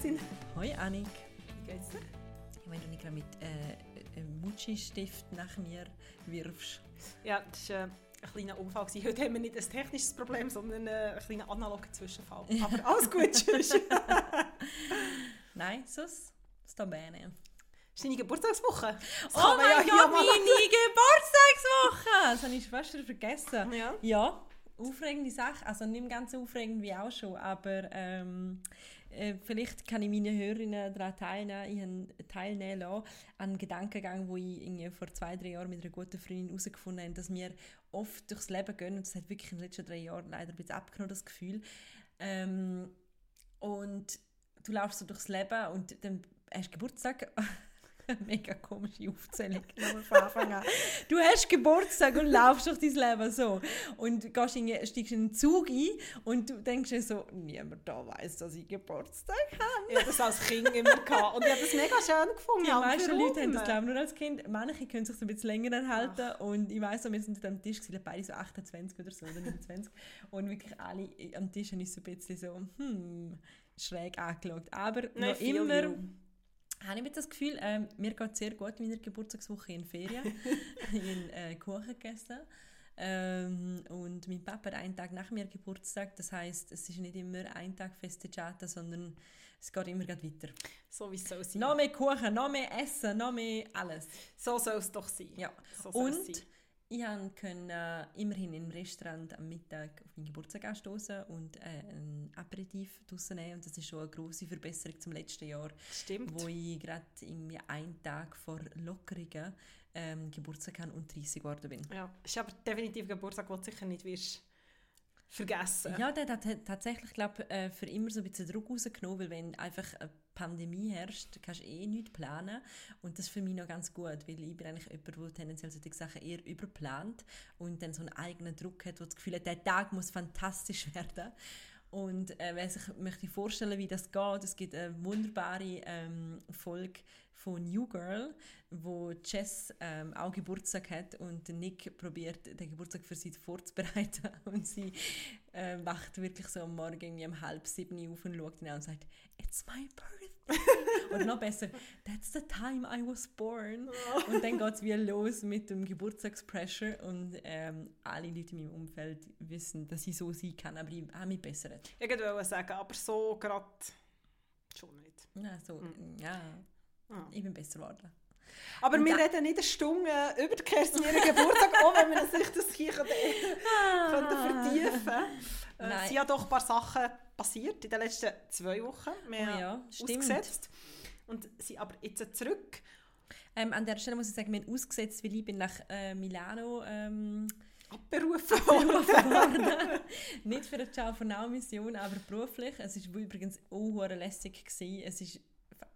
Kerstin. Hoi Annik. Wie geht's dir? Wenn du nicht gerade mit äh, einem Mutschi-Stift nach mir wirfst. Ja, das war äh, ein kleiner Unfall. Gewesen. Heute haben wir nicht ein technisches Problem, sondern äh, ein kleiner analoger Zwischenfall. Aber alles gut, tschüss. Nein, sus, sta bene. ist deine Geburtstagswoche. Das Oh mein ja Gott, meine Geburtstagswoche! Das habe ich fast vergessen. Ja. Ja, aufregende Sache. Also nicht ganz so aufregend wie auch schon, aber ähm, äh, vielleicht kann ich meine Hörerinnen daran teilnehmen, teilnehmen lassen an einen Gedankengang, wo ich irgendwie vor zwei, drei Jahren mit einer guten Freundin herausgefunden habe, dass wir oft durchs Leben gehen und das hat wirklich in den letzten drei Jahren leider ein bisschen abgenommen, das Gefühl. Ähm, und du laufst so durchs Leben und dann hast du Geburtstag. Mega komische Aufzählung. von Anfang an. Du hast Geburtstag und laufst durch dein Leben so. Und gehst in, steigst in einen Zug ein und du denkst dir so, niemand da weiß, dass ich Geburtstag habe. Ich hatte das als Kind immer. Gehabt. Und ich habe das mega schön gefunden. Die meisten? Leute haben das glaube ich, nur als Kind. Manche können sich so ein bisschen länger erhalten. Und ich weiss wir sind am Tisch, gewesen, beide so 28 oder so, oder 29. Und wirklich alle am Tisch haben uns so ein bisschen so, hm, schräg angeschaut. Aber Nein, noch immer you. Habe ich mit das Gefühl, ähm, mir geht es sehr gut in meiner Geburtstagswoche in Ferien. ich habe äh, Kuchen gegessen. Ähm, und mein Papa hat einen Tag nach mir Geburtstag. Das heißt, es ist nicht immer ein Tag Festeggiata, sondern es geht immer weiter. So wie es soll sein. Noch mehr Kuchen, noch mehr Essen, noch mehr alles. So soll es doch sein. Ja. So Und sein. Ich konnte äh, immerhin im Restaurant am Mittag auf meinen Geburtstag anstoßen und äh, ein Aperitif draussen nehmen. Und das ist schon eine grosse Verbesserung zum letzten Jahr, Stimmt. wo ich gerade irgendwie einen Tag vor Lockerungen ähm, Geburtstag hatte und 30 geworden bin. Ja, ist aber definitiv Geburtstag, den du sicher nicht wirst vergessen. Ja, der hat tatsächlich glaub, äh, für immer so ein bisschen Druck rausgenommen, weil wenn einfach eine Pandemie herrscht, kannst du eh nichts planen. Und das ist für mich noch ganz gut, weil ich bin eigentlich jemand, der tendenziell solche Sachen eher überplant und dann so einen eigenen Druck hat, wo das Gefühl hat, der Tag muss fantastisch werden. Und äh, wer sich möchte vorstellen, wie das geht, es gibt eine wunderbare ähm, Folge von New Girl, wo Jess ähm, auch Geburtstag hat und Nick probiert, den Geburtstag für sie vorzubereiten und sie äh, wacht wirklich so am Morgen irgendwie um halb sieben auf und schaut ihn an und sagt «It's my birthday!» Oder noch besser «That's the time I was born!» Und dann geht es wieder los mit dem Geburtstagspressure und ähm, alle Leute in meinem Umfeld wissen, dass ich so sein kann, aber ich habe mich bessert. Ich wollte sagen, aber so gerade schon nicht. Ja, so, ja, Ah. ich bin besser geworden. Aber Und wir da- reden nicht eine Stunde über die Kerstin ihren Geburtstag, auch wenn wir sich das hier könnten vertiefen äh, Es sind ja doch ein paar Sachen passiert in den letzten zwei Wochen. Wir Oh ja, stimmt. ausgesetzt und sind aber jetzt zurück. Ähm, an der Stelle muss ich sagen, wir haben ausgesetzt, weil ich bin nach äh, Milano ähm, Abberufen berufen worden. Nicht für eine Ciao Mission, aber beruflich. Es war übrigens auch lässig. Gewesen. Es ist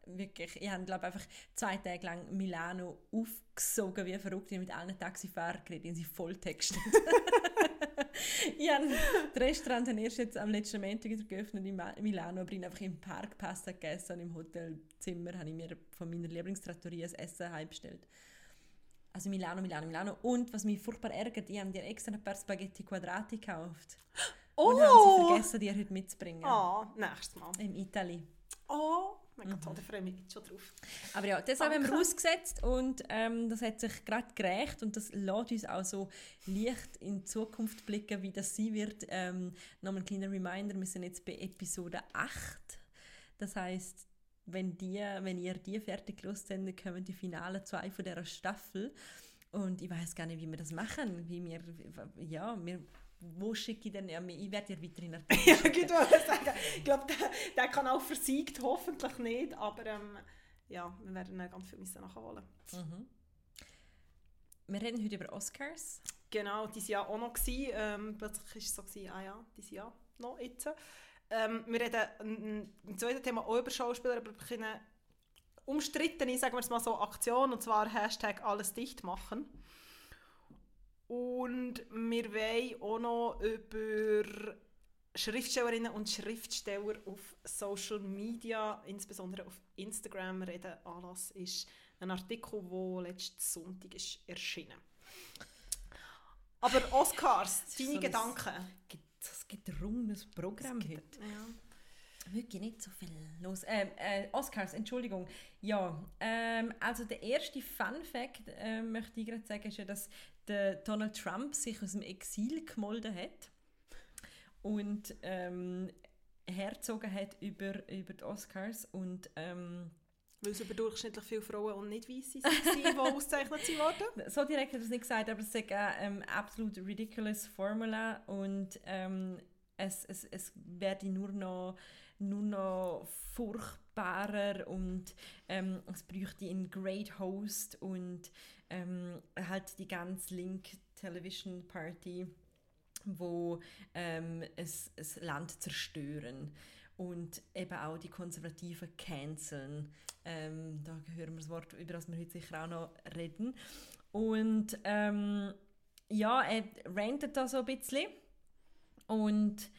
wirklich, ich habe glaube einfach zwei Tage lang Milano aufgesogen wie verrückt. Ich mit allen Taxifahrern geredet, die sie volltextet. ich habe das Restaurant habe erst jetzt am letzten Montag wieder geöffnet in Milano, aber ich habe einfach im Park Pasta gegessen und im Hotelzimmer habe ich mir von meiner Lieblingstrattoria ein Essen heimbestellt. Also Milano, Milano, Milano. Und was mich furchtbar ärgert, ich habe dir extra ein paar Spaghetti Quadrati gekauft. Und haben sie vergessen, die heute mitzubringen. Ah, nächstes Mal. In Italien. Oh, mein Mhm. Gott, da freue ich mich jetzt schon drauf. Aber ja, das haben wir Danke. ausgesetzt und ähm, das hat sich gerade gerecht und das lässt uns auch so leicht in die Zukunft blicken, wie das sein wird. Ähm, Nochmal ein kleiner Reminder, wir sind jetzt bei Episode 8. Das heißt, wenn, die, wenn ihr die fertig gelöst habt, dann kommen die finalen zwei von dieser Staffel. Und ich weiß gar nicht, wie wir das machen. Wie wir, ja, wir, wo schicke ich denn? Ja, ich werde dir weiterhin Ja, wollte sagen, ich glaube, der, der Kanal versiegt hoffentlich nicht, aber ähm, ja, wir werden ihn ganz viel müssen nachholen. Mhm. Wir reden heute über Oscars. Genau, dieses Jahr auch noch. Gewesen. Ähm, plötzlich war es so, gewesen, ah ja, dieses Jahr noch jetzt. Ähm, wir reden im zweiten Thema auch über Schauspieler, aber eine umstrittene, sagen wir es mal so, Aktion, und zwar Hashtag alles dicht machen. Und wir wollen auch noch über Schriftstellerinnen und Schriftsteller auf Social Media, insbesondere auf Instagram, reden. Anlass ist ein Artikel, der letzten Sonntag ist erschienen Aber Oscars, deine so Gedanken? es gibt ein Programm Es gibt-. Ja. Wirklich nicht so viel los. Ähm, äh, Oscars, Entschuldigung. Ja, ähm, also der erste Fun Fact, äh, möchte ich gerade sagen, ist ja, dass der Donald Trump sich aus dem Exil gemolden hat und ähm, herzogen hat über, über die Oscars und ähm, weil es überdurchschnittlich viele Frauen und nicht weiße waren, die ausgezeichnet wurden. So direkt hat er es nicht gesagt, aber es ist eine ähm, absolut ridiculous Formula und ähm, es, es, es werde nur noch, nur noch furchtbarer und ähm, es bräuchte einen Great Host und ähm, halt die ganze Link Television Party, wo ähm, es, es Land zerstören und eben auch die Konservativen canceln. Ähm, da hören wir das Wort, über das wir heute sicher auch noch reden. Und ähm, ja, er rantet da so ein bisschen. Und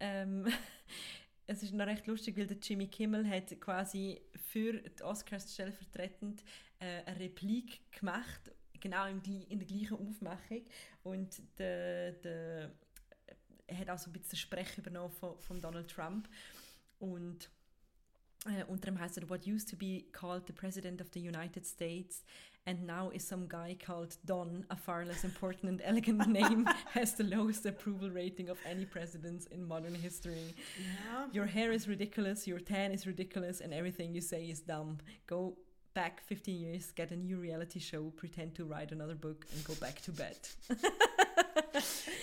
ähm, es ist noch recht lustig, weil der Jimmy Kimmel hat quasi für die Oscars stellvertretend äh, eine Replik gemacht, genau in, in der gleichen Aufmachung. Und der, der er hat auch so ein bisschen den Sprech übernommen von, von Donald Trump. Und äh, unter dem heißt es What used to be called the President of the United States and now is some guy called Don, a far less important and elegant name, has the lowest approval rating of any presidents in modern history. Ja. Your hair is ridiculous, your tan is ridiculous, and everything you say is dumb. Go back 15 years, get a new reality show, pretend to write another book, and go back to bed.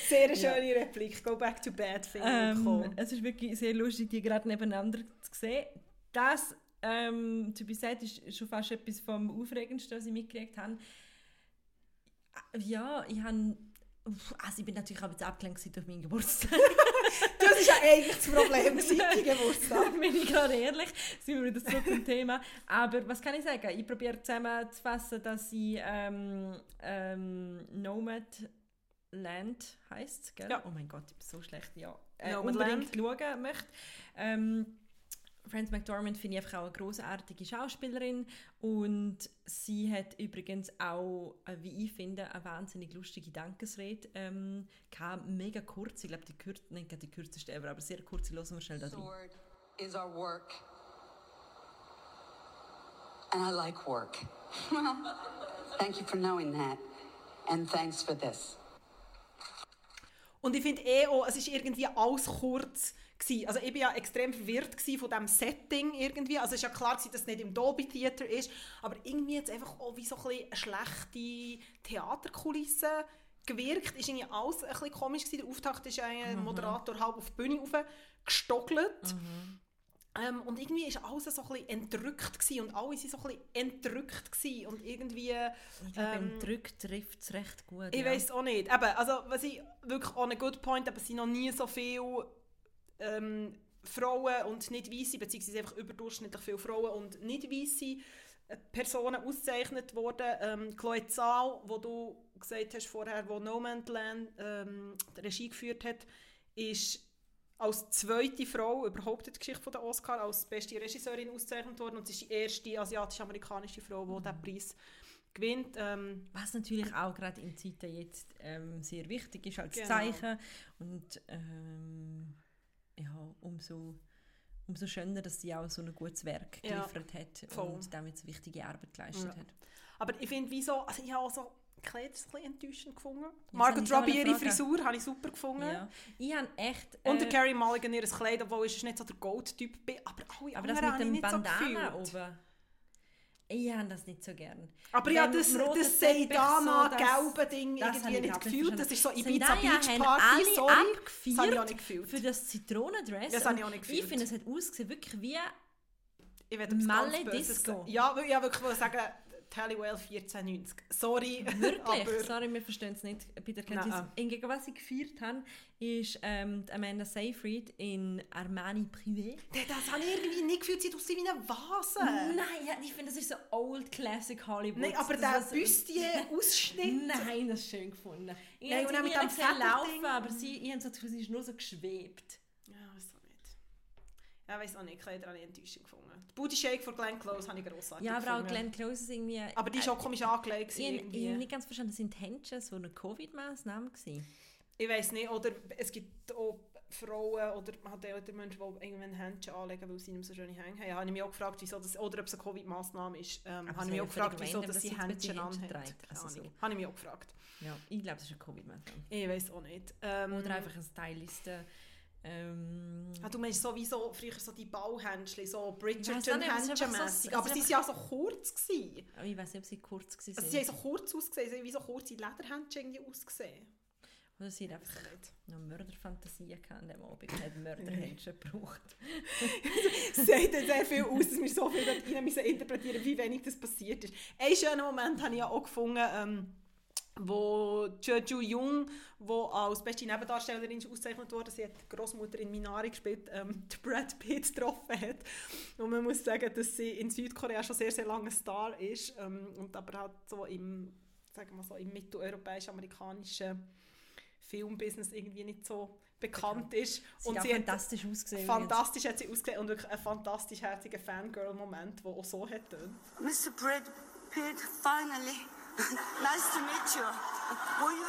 Sehr schöne ja. Replik. Go back to bed, finde ähm, Es ist wirklich sehr lustig, die gerade nebeneinander zu sehen. Das, ähm, to be said, ist schon fast etwas vom Aufregendsten, was ich mitgekriegt habe. Ja, ich habe... Also ich bin natürlich auch jetzt abgelenkt durch meinen Geburtstag. das ist ja eigentlich das Problem, dein Geburtstag. bin ich gerade ehrlich, sind wir wieder zurück zum Thema. Aber was kann ich sagen? Ich probiere zusammenzufassen, dass ich ähm, ähm, Nomad Land heißt gell? Ja. Oh mein Gott, ich bin so schlecht. Ja, äh, unbedingt schauen möchte. Ähm, Frances McDormand finde ich einfach auch eine großartige Schauspielerin und sie hat übrigens auch, äh, wie ich finde, eine wahnsinnig lustige Dankesrede ähm, mega kurz, ich glaube die, kür nicht die kürzeste ever, aber sehr kurz, hören wir schnell da drin. Sword is our work. And I like work. Thank you for knowing that. And thanks for this. Und ich finde eh auch, es ist irgendwie alles kurz gewesen. Also ich war ja extrem verwirrt von diesem Setting irgendwie. Also es ist ja klar, dass es nicht im Dolby Theater ist, aber irgendwie jetzt einfach auch wie so ein eine schlechte Theaterkulisse gewirkt. Ist irgendwie alles ein bisschen komisch gewesen. Der Auftakt ist ein mhm. Moderator halb auf die Bühne gestockelt. Mhm. Ähm, und irgendwie war alles so ein bisschen entrückt gewesen, und alle waren so ein bisschen entrückt gewesen, und irgendwie... Ich glaube, ähm, entrückt trifft es recht gut. Ich ja. weiß auch nicht. Eben, also was ich wirklich auch ein good point, aber es sind noch nie so viele ähm, Frauen und nicht weiße beziehungsweise einfach überdurchschnittlich viele Frauen und nicht weiße äh, Personen ausgezeichnet worden. Ähm, Chloe Zahl, wo du gesagt hast vorher, wo No Man's Land ähm, die Regie geführt hat, ist als zweite Frau überhaupt in der Geschichte der Oscar als beste Regisseurin ausgezeichnet worden und sie ist die erste asiatisch-amerikanische Frau, die diesen Preis gewinnt. Ähm, Was natürlich auch gerade in Zeiten jetzt ähm, sehr wichtig ist als genau. Zeichen und ähm, ja, umso, umso schöner, dass sie auch so ein gutes Werk geliefert ja, hat voll. und damit so wichtige Arbeit geleistet ja. hat. Aber ich finde, wieso, also ich habe so Kleid ein enttäuschend gefunden. Jetzt Margot Robbie, ihre Frisur, habe ich super gefunden. Ja. Ich habe echt... Äh, und der Carrie Mulligan, ihr Kleid, obwohl ich nicht so der Gold-Typ bin. Aber alle aber das mit dem Bandana so oben. Ich habe das nicht so gern. Aber Wenn ja, das, das Seidana-gelbe so, Ding irgendwie nicht gefühlt. Das ist so Ibiza Beach Party, sorry. Das habe ich auch nicht gefühlt. Für das Zitronendress. Das habe ich auch nicht gefühlt. Ich finde, es hat ausgesehen wirklich wie ich Malle Disco. Ja, ich wollte wirklich sagen, Tallywell 1490. Sorry. Wirklich? Sorry, wir verstehen es nicht. Bei der Hingegen, was ich gefeiert habe, ist ähm, Amanda Seyfried in Armani Privé. Das habe ich irgendwie nicht gefühlt. Sie aussieht wie eine Vase. Nein, ja, ich finde, das ist so old classic Hollywood. Nein, aber der Büstchen-Ausschnitt. Nein, das ist schön gefunden. Ich Nein, habe sie mit dem laufen, aber sie, ich habe so das Gefühl, sie ist nur so geschwebt. Ja, weiß auch nicht. Ja, weiß auch nicht. Ich habe eine Enttäuschung gefunden. Die Booty Shake von Glenn Close habe ich grossartig Ja, aber auch Glenn Close ist irgendwie... Aber die ist auch komisch angelegt. Ich, ich habe nicht ganz verstanden, sind Händchen so eine Covid-Maßnahme gewesen? Ich weiß nicht, oder es gibt auch Frauen oder hat ältere Menschen, die irgendwann Händchen anlegen, weil sie nicht mehr so schöne Hänge haben. Habe ich mich auch gefragt, wieso das, oder ob es eine Covid-Maßnahme ist. Ähm, habe ich mich auch gefragt, wieso dass sie Händchen die anhat. Also so. Habe ich mich auch gefragt. Ja, ich glaube, das ist eine Covid-Maßnahme. Ich weiß auch nicht. Ähm, Oder einfach ein Stylisten. Ähm, Ah, du meinst sowieso früher so die Bauhändchen, so nicht, so- Bridgerton-Händchen-mässig. es Aber sie waren ja so kurz. Gewesen. aber ich weiß nicht, ob sie kurz waren. Also sie haben so kurz ausgesehen, sie haben wie so kurze Lederhändchen ausgesehen. Oder sie hat einfach noch Mörderfantasien gehabt an dem Abend hat Mörderhändchen gebraucht. Sagt sehr viel aus, dass wir so viel rein müssen interpretieren wie wenig das passiert ist. Einen schönen Moment habe ich ja auch gefunden, ähm, wo Jeju Jung, die als beste Nebendarstellerin ausgezeichnet wurde, sie hat die Großmutter in Minari gespielt, ähm, die Brad Pitt getroffen hat. Und man muss sagen, dass sie in Südkorea schon sehr, sehr lange ein Star ist ähm, und aber halt so im, sagen wir so, im mitteleuropäisch-amerikanischen Filmbusiness irgendwie nicht so bekannt ist. Sie und hat sie hat fantastisch ausgesehen. Fantastisch hat sie ausgesehen und wirklich ein fantastisch herziger Fangirl-Moment, der auch so hat. Mr. Brad Pitt, finally. Nice to meet you. Were you,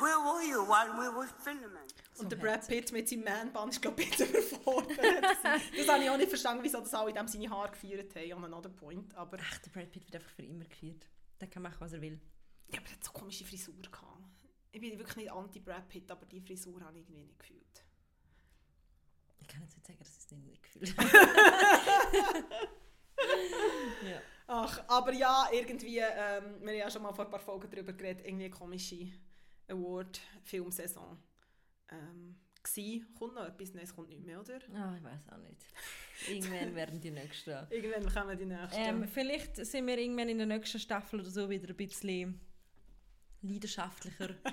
where were you while we were filming? Und der Brad Pitt mit seinem Man-Band ist, glaube ich, ein bisschen überfordert. gewesen. das habe ich auch nicht verstanden, wieso das alle dem seine Haare gefeiert haben, on another point. Aber, Ach, der Brad Pitt wird einfach für immer geführt. Der kann machen, was er will. ja, aber er hat so komische Frisur gehabt. Ich bin wirklich nicht anti-Brad Pitt, aber die Frisur habe ich irgendwie nicht gefühlt. Ich kann jetzt nicht sagen, dass ich es nicht gefühlt ja. Ach, aber ja, irgendwie, ähm, wir haben ja schon mal vor ein paar Folgen darüber geredet, irgendwie eine komische Award-Filmsaison. Ähm, gsi. Kommt noch etwas? Nein, es kommt nicht mehr, oder? Ah, ich weiß auch nicht. Irgendwann werden die nächsten. Irgendwann kommen die nächsten. Ähm, vielleicht sind wir irgendwann in der nächsten Staffel oder so wieder ein bisschen leidenschaftlicher,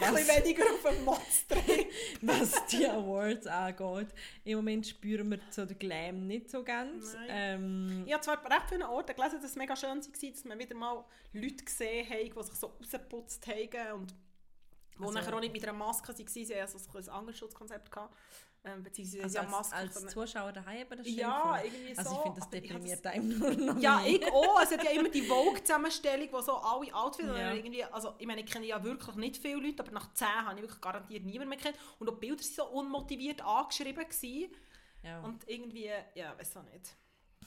ein bisschen weniger auf dem Monster. was die Awards angeht. Im Moment spüren wir so den Glam nicht so ganz. Ähm, Ich habe zwar recht viele Orte gelesen, dass es mega schön war, dass man wieder mal Leute gesehen haben, die sich so rausgeputzt haben und die Also- nachher auch nicht mit einer Maske waren. Sie hatten also so ein anderes Schutzkonzept. Gehabt. Ähm, beziehungsweise also haben als, Masken als können- Zuschauer daheim aber das Ja, gefunden. irgendwie Also so. ich finde, das deprimiert einem nur noch Ja, mehr. ich auch. Es hat ja immer die Vogue-Zusammenstellung, wo so alle Outfits Ja. irgendwie, also ich meine, ich kenne ja wirklich nicht viele Leute, aber nach 10 habe ich wirklich garantiert niemanden mehr kennt. Und auch die Bilder waren so unmotiviert angeschrieben. Gewesen. Ja. Und irgendwie, ja, weiß auch nicht.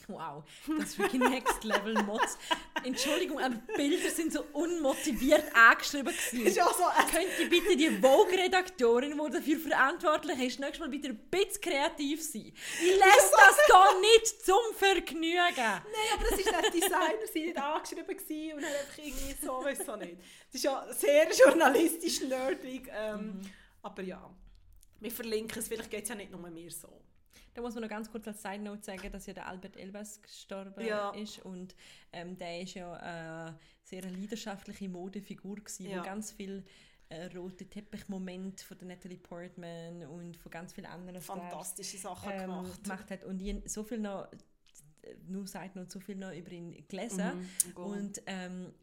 Wow, das ist wirklich Next Level Mods. Entschuldigung, aber die Bilder sind so unmotiviert angeschrieben. Das ist Gewesen. auch so, äh, Könnt ihr bitte die Vogue-Redaktorin, die dafür verantwortlich ist, nächstes Mal bitte ein bisschen kreativ sein? Ich lese das hier nicht zum Vergnügen. Nein, aber das ist nicht Designer, sie nicht angeschrieben gewesen und dann einfach irgendwie so, weiß auch nicht. Das ist ja sehr journalistisch nerdig, ähm, aber ja. Wir verlinken es, vielleicht geht es ja nicht nur mir so. Da muss man noch ganz kurz als Side Note sagen, dass ja der Albert Elbers gestorben Ja. ist und ähm, der ist ja eine sehr leidenschaftliche Modefigur gewesen, Ja. wo ganz viel äh, rote Teppichmomente von der Natalie Portman und von ganz vielen anderen Stars, Fantastische Sachen ähm, gemacht. gemacht hat und ich so viel noch äh, nur Side Note, so viel noch über ihn gelesen Mhm, und ähm,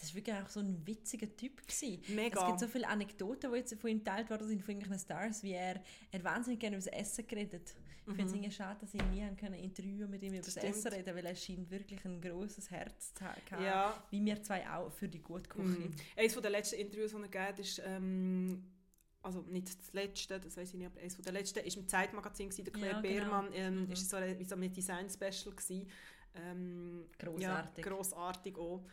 das war wirklich auch so ein witziger Typ. Gewesen. Mega. Es gibt so viele Anekdoten, die jetzt von ihm geteilt worden sind, von irgendwelchen Stars, wie er, er wahnsinnig gerne über das Essen geredet. Ich finde es irgendwie schade, dass ich nie haben können Interview mit ihm über das, Mhm. Essen reden weil er scheint wirklich ein grosses Herz zu haben. Ja. Wie wir zwei auch für die gute Küche. Mhm. Eines der letzten Interviews, die er gegeben ist, ähm, also nicht das letzte, das weiß ich nicht, aber eines der letzten ist im Zeitmagazin gewesen, der Claire Ja, genau. Beermann, ähm, Mhm. ist so ein, wie so ein Design-Special gewesen. Ähm, Grossartig. Ja, grossartig auch.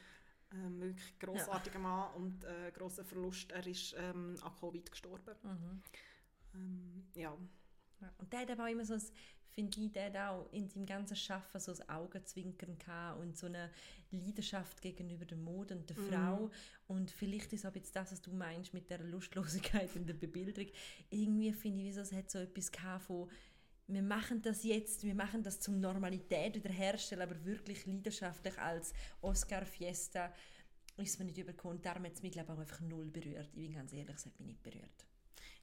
Ähm, wirklich grossartiger Mann und äh, grosser Verlust. Er ist ähm, an Covid gestorben. Mhm. Ähm, ja. Und der hat aber auch immer so, ein- finde ich, der hat auch in seinem ganzen Schaffen so ein Augenzwinkern gehabt und so eine Leidenschaft gegenüber der Mode und der Mhm. Frau. Und vielleicht ist auch jetzt das, was du meinst mit der Lustlosigkeit in der Bebilderung. Irgendwie finde ich, wie so, es hat so etwas gehabt von wir machen das jetzt, wir machen das zum Normalität wiederherstellen, aber wirklich leidenschaftlich als Oscar Fiesta ist mir nicht übergekommen. Darum hat es mich glaube ich, auch einfach null berührt. Ich bin ganz ehrlich, es hat mich nicht berührt.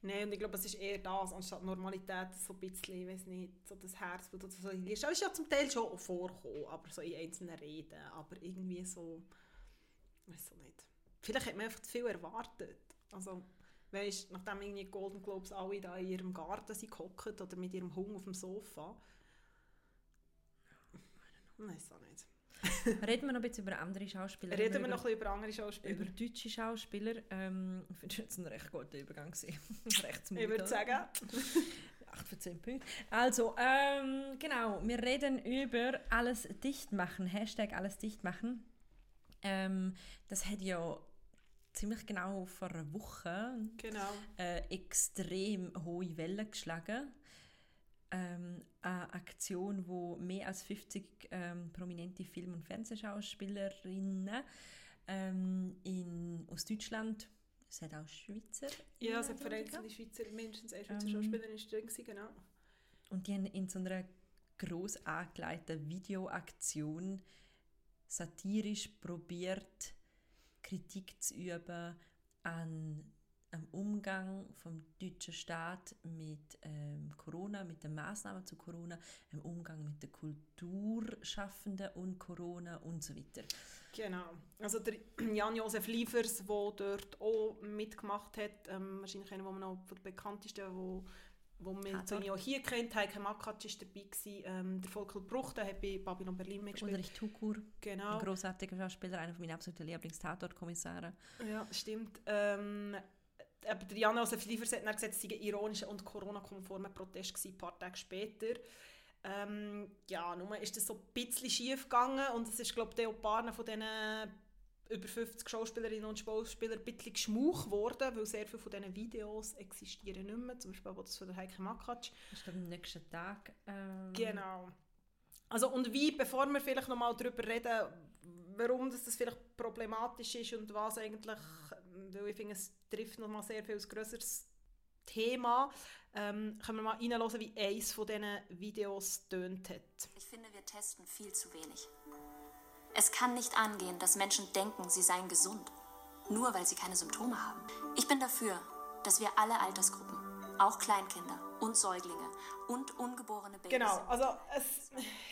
Nein, und ich glaube, es ist eher das, anstatt Normalität, so ein bisschen, ich weiß nicht, so das Herzblut oder so. Das ist ja zum Teil schon vorgekommen, aber so in einzelnen Reden, aber irgendwie so, ich weiß auch nicht. Vielleicht hat man einfach zu viel erwartet. Also, weißt, nachdem irgendwie Golden Globes alle da in ihrem Garten sind gehockt oder mit ihrem Hund auf dem Sofa. Ich weiß auch nicht. Reden wir noch ein bisschen über andere Schauspieler. Reden wir über, noch ein bisschen über andere Schauspieler. über deutsche Schauspieler. Ähm, ich finde das ein recht guter Übergang. recht ich würde sagen, 8 von 10 Punkten. Also, ähm, genau, wir reden über alles dicht machen. Hashtag alles dicht machen. Ähm, das hat ja ziemlich genau vor einer Woche genau. äh, extrem hohe Wellen geschlagen. Ähm, eine Aktion, wo mehr als 50 ähm, prominente Film- und Fernsehschauspielerinnen ähm, in, aus Deutschland, es hat auch Schweizer. Ja, es hat vereinzelte Schweizer, mindestens eine Schweizer Ähm. Schauspielerin ist drin, genau. Und die haben in so einer gross angelegten Videoaktion satirisch probiert, Kritik zu üben an am Umgang vom deutschen Staat mit ähm, Corona, mit den Maßnahmen zu Corona, im Umgang mit den Kulturschaffenden und Corona und so weiter. Genau. Also der Jan-Josef Liefers, der dort auch mitgemacht hat, ähm, wahrscheinlich einer, man noch von den bekanntesten, wo, wo man so auch hier kennt, Heike Makatsch ist dabei gewesen, ähm, der Volker Bruch, der hat bei Babylon Berlin mitgespielt. Ulrich Tukur, Genau. ein grossartiger Schauspieler, einer meiner absoluten Lieblingstatortkommissare. Ja, stimmt. Ähm, aber der Jan-Josef Liefers hat dann gesagt, es sei ein ironischer und Corona-konformer Protest gewesen, ein paar Tage später. Ähm, ja, nun ist das so ein bisschen schief gegangen und es ist, glaube ich, auch ein paar von diesen über 50 Schauspielerinnen und Schauspieler ein bisschen geschmauch geworden, weil sehr viele von diesen Videos existieren nicht mehr, zum Beispiel auch das von der Heike Makatsch. Das ist am nächsten Tag. Ähm, Genau. Also und wie, bevor wir vielleicht nochmal darüber reden, warum das, das vielleicht problematisch ist und was eigentlich, weil ich finde, es trifft nochmal sehr viel ein grösseres Thema, ähm, können wir mal reinhören, wie eines von diesen Videos tönt hat. Ich finde, wir testen viel zu wenig. Es kann nicht angehen, dass Menschen denken, sie seien gesund, nur weil sie keine Symptome haben. Ich bin dafür, dass wir alle Altersgruppen, auch Kleinkinder und Säuglinge und ungeborene Babys, Genau, also es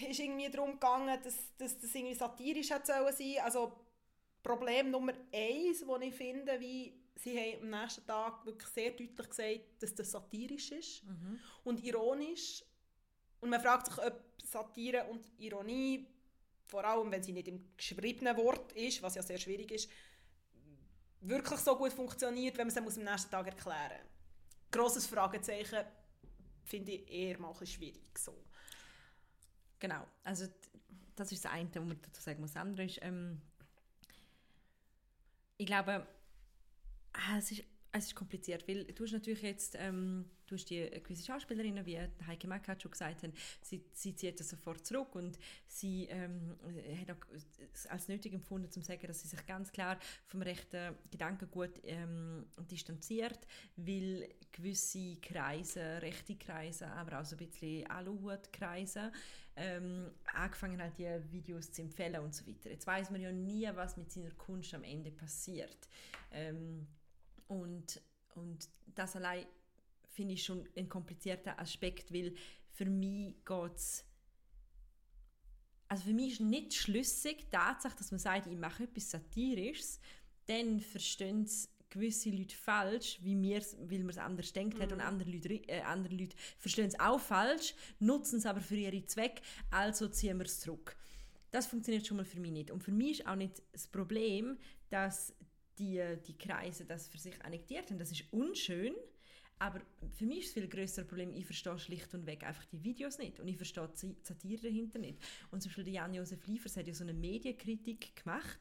ist irgendwie darum gegangen, dass, dass das irgendwie satirisch hat sollen sein. Also Problem Nummer eins, das ich finde, wie sie haben am nächsten Tag wirklich sehr deutlich gesagt, dass das satirisch ist und ironisch. Und man fragt sich, ob Satire und Ironie, vor allem wenn sie nicht im geschriebenen Wort ist, was ja sehr schwierig ist, wirklich so gut funktioniert, wenn man sie muss am nächsten Tag erklären muss. Grosses Fragezeichen finde ich eher mal schwierig. So. Genau, also das ist das eine, was man dazu sagen muss. Das andere ist, ähm, ich glaube, ah, es ist, es ist kompliziert, weil du hast natürlich jetzt, ähm, du hast die gewisse Schauspielerinnen, wie Heike Mack schon gesagt hat, sie, sie zieht das sofort zurück und sie ähm, hat auch als nötig empfunden, zu sagen, dass sie sich ganz klar vom rechten Gedankengut ähm, distanziert, weil gewisse Kreise, rechte Kreise, aber auch so ein bisschen Aluhut-Kreise, ähm, angefangen hat, die Videos zu empfehlen und so weiter. Jetzt weiß man ja nie, was mit seiner Kunst am Ende passiert. Ähm, und, und das allein finde ich schon ein komplizierter Aspekt, weil für mich geht es also für mich ist nicht schlüssig die Tatsache, dass man sagt, ich mache etwas Satirisches, dann verstehen es gewisse Leute falsch, wie mir's, weil man es anders denkt hat und andere Leute, äh, andere Leute verstehen es auch falsch, nutzen es aber für ihre Zwecke, also ziehen wir es zurück. Das funktioniert schon mal für mich nicht. Und für mich ist auch nicht das Problem, dass die, die Kreise das für sich annektiert haben. Das ist unschön, aber für mich ist das viel größere Problem, ich verstehe schlicht und weg einfach die Videos nicht und ich verstehe die Satire dahinter nicht. Und zum Beispiel der Jan-Josef Liefers hat ja so eine Medienkritik gemacht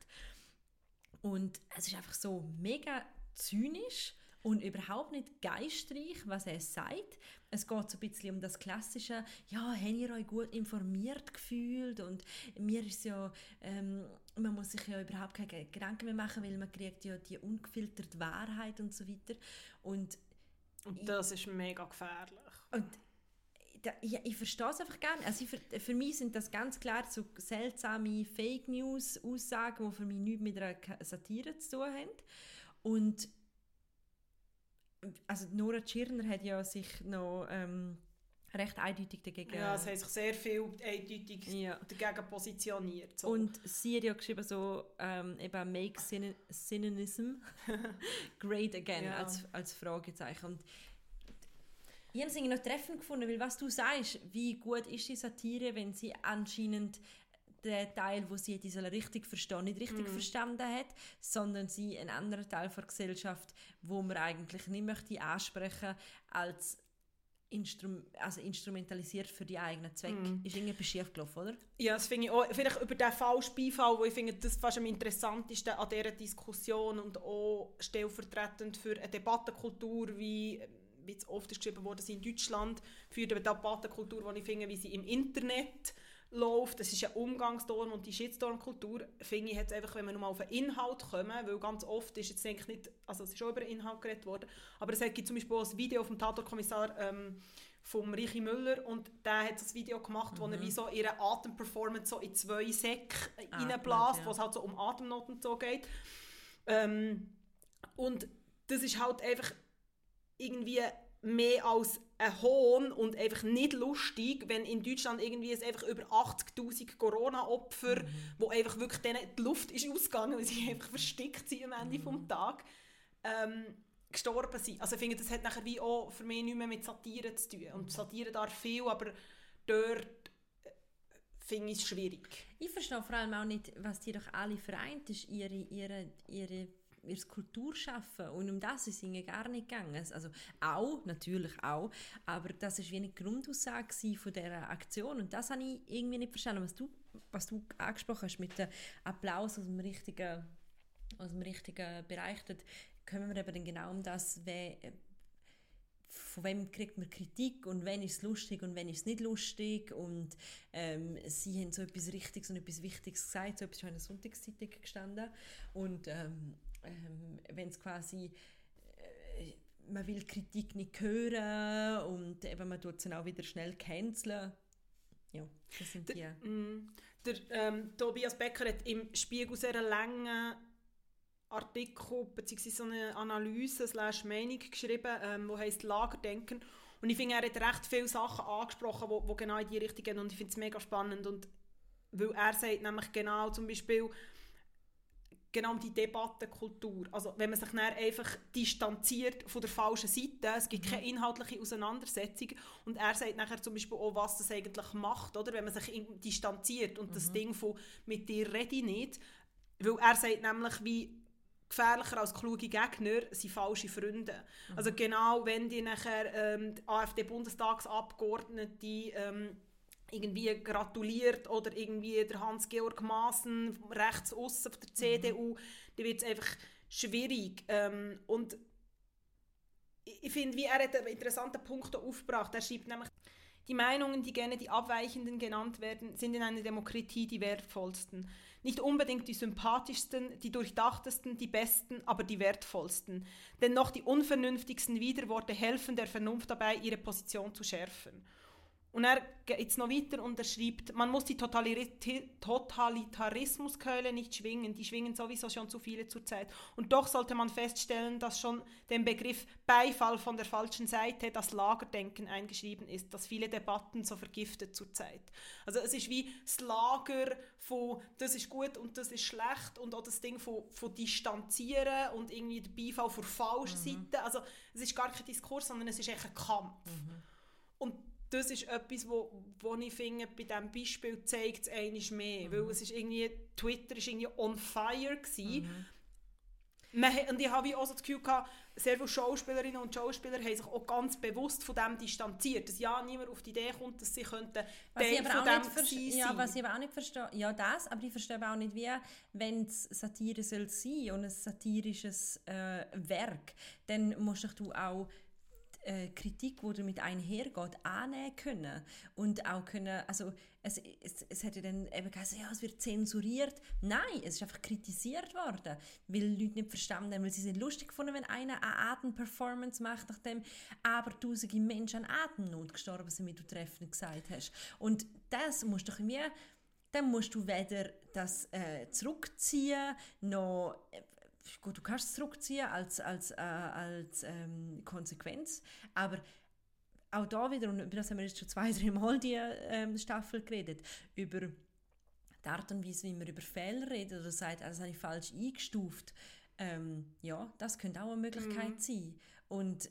und es ist einfach so mega zynisch und überhaupt nicht geistreich, was er sagt. Es geht so ein bisschen um das klassische, ja, habt ihr euch gut informiert gefühlt und mir ist ja, ähm, man muss sich ja überhaupt keine Gedanken mehr machen, weil man kriegt ja die ungefilterte Wahrheit und so weiter. Und Und das ist mega gefährlich. und ja, ich verstehe es einfach gerne. Also ich, für, für mich sind das ganz klar so seltsame Fake News Aussagen, die für mich nichts mit einer Satire zu tun haben. Und also Nora Tschirner hat ja sich noch ähm, recht eindeutig dagegen Ja, es haben sich sehr viel eindeutig Ja. dagegen positioniert. So. Und sie hat ja geschrieben so, ähm, eben «Make Syn Cynicism great again» Ja. als, als Fragezeichen. Und ich habe es irgendwie noch treffend gefunden, weil was du sagst, wie gut ist die Satire, wenn sie anscheinend der Teil, wo sie die soll richtig verstehen, nicht richtig verstanden hat, sondern sie einen anderen Teil der Gesellschaft, wo man eigentlich nicht möchte ansprechen als Instrum also instrumentalisiert für die eigenen Zwecke. Ist irgendwie schief gelaufen, oder? Ja, das finde ich auch, vielleicht über den falschen Beifall, wo ich finde, das fast am interessantesten an dieser Diskussion und auch stellvertretend für eine Debattenkultur, wie, wie es oft ist geschrieben wurde, in Deutschland führt eine Debattenkultur, die ich finde, wie sie im Internet läuft. Das ist ein Umgangston und die Shitstorm-Kultur, finde ich jetzt einfach, wenn wir nochmal auf den Inhalt kommen, weil ganz oft ist jetzt eigentlich nicht, also es ist schon über den Inhalt geredet worden, aber es gibt zum Beispiel auch ein Video vom Tatorkommissar ähm, vom Richi Müller und der hat das Video gemacht, wo er wie so ihre Atemperformance so in zwei Säcke Ah, reinbläst, ja. wo es halt so um Atemnoten und so geht. Ähm, und das ist halt einfach irgendwie mehr als ein Hohn und einfach nicht lustig, wenn in Deutschland irgendwie es einfach über 80'000 Corona-Opfer, wo einfach wirklich denen die Luft ist ausgegangen, weil sie einfach verstickt sind am Ende vom Tag, ähm, gestorben sind. Also ich finde, das hat nachher wie auch für mich nicht mehr mit Satire zu tun. Und Satire darf viel, aber dort äh, finde ich es schwierig. Ich verstehe vor allem auch nicht, was die doch alle vereint, ist ihre, ihre, ihre, ihr Kulturschaffen. Und um das ist ihnen gar nicht gegangen. Also auch, natürlich auch, aber das ist wie eine Grundaussage von dieser Aktion. Und das habe ich irgendwie nicht verstanden. Was du, was du angesprochen hast mit dem Applaus aus dem richtigen, aus dem richtigen Bereich, dort kommen wir eben genau um das, wer, von wem kriegt man Kritik und wenn ist es lustig und wenn ist es nicht lustig und ähm, sie haben so etwas Richtiges und etwas Wichtiges gesagt, so etwas ist in der Sonntagszeitung gestanden und ähm, ähm, wenn es quasi äh, man will Kritik nicht hören und eben man tut dann auch wieder schnell canceln. Ja, das sind die. Mm. Der ähm, Tobias Becker hat im Spiegel sehr einen langen Artikel bzw. so eine Analyse slash Meinung geschrieben, ähm, wo heißt Lagerdenken. Und ich finde, er hat recht viele Sachen angesprochen, wo, wo genau in die Richtung gehen und ich finde es mega spannend. Und weil er sagt nämlich genau zum Beispiel genau um die Debattenkultur. Also wenn man sich dann einfach distanziert von der falschen Seite, es gibt keine inhaltliche Auseinandersetzung und er sagt nachher zum Beispiel auch, was das eigentlich macht, oder? wenn man sich distanziert und das Ding von «mit dir rede ich nicht», weil er sagt nämlich, wie gefährlicher als kluge Gegner sind falsche Freunde. Also genau, wenn die nachher ähm, AfD-Bundestagsabgeordnete ähm, irgendwie gratuliert oder irgendwie der Hans-Georg Maaßen rechts von der CDU, dann wird es einfach schwierig. Ähm, und ich finde, wie er hat einen interessanten Punkt aufgebracht. Er schreibt nämlich, die Meinungen, die gerne die Abweichenden genannt werden, sind in einer Demokratie die wertvollsten. Nicht unbedingt die sympathischsten, die durchdachtesten, die besten, aber die wertvollsten. Denn noch die unvernünftigsten Widerworte helfen der Vernunft dabei, ihre Position zu schärfen. Und er geht jetzt noch weiter und er schreibt, man muss die Totalita- Totalitarismuskeule nicht schwingen, die schwingen sowieso schon zu viele zurzeit. Und doch sollte man feststellen, dass schon dem Begriff Beifall von der falschen Seite das Lagerdenken eingeschrieben ist, das viele Debatten so vergiftet zurzeit. Also es ist wie das Lager von das ist gut und das ist schlecht und auch das Ding von, von distanzieren und irgendwie der Beifall von falschen Seite. Also es ist gar kein Diskurs, sondern es ist echt ein Kampf. Und das ist etwas, wo, wo ich finde, bei diesem Beispiel zeigt es einmal mehr. Weil es ist irgendwie, Twitter war irgendwie on fire. Gewesen. Man, hat- und ich habe auch so das Gefühl gehabt, sehr viele Schauspielerinnen und Schauspieler haben sich auch ganz bewusst von dem distanziert. Dass ja niemand auf die Idee kommt, dass sie könnten Was ich, Teil aber von auch dem gewesen ja, sein. was ich aber auch nicht verstehe, ja das, aber ich verstehe aber auch nicht, wie, wenn es Satire soll sein und ein satirisches äh, Werk, dann musst du auch äh, Kritik, die damit einhergeht, annehmen können und auch können, also es, es, es hätte dann eben geheißen, ja, es wird zensuriert. Nein, es ist einfach kritisiert worden, weil Leute nicht verstanden haben, weil sie nicht lustig gefunden wenn einer eine Atemperformance macht, nachdem aber tausende Menschen an Atemnot gestorben sind, wie du treffend gesagt hast. Und das musst du irgendwie, dann musst du weder das äh, zurückziehen, noch äh, gut, du kannst es zurückziehen als, als, äh, als ähm, Konsequenz, aber auch da wieder, und über das haben wir jetzt schon zwei, drei Mal die ähm, Staffel geredet, über die Art und Weise, wie man über Fehler redet oder sagt, also das habe ich falsch eingestuft. Ähm, ja, das könnte auch eine Möglichkeit sein. Und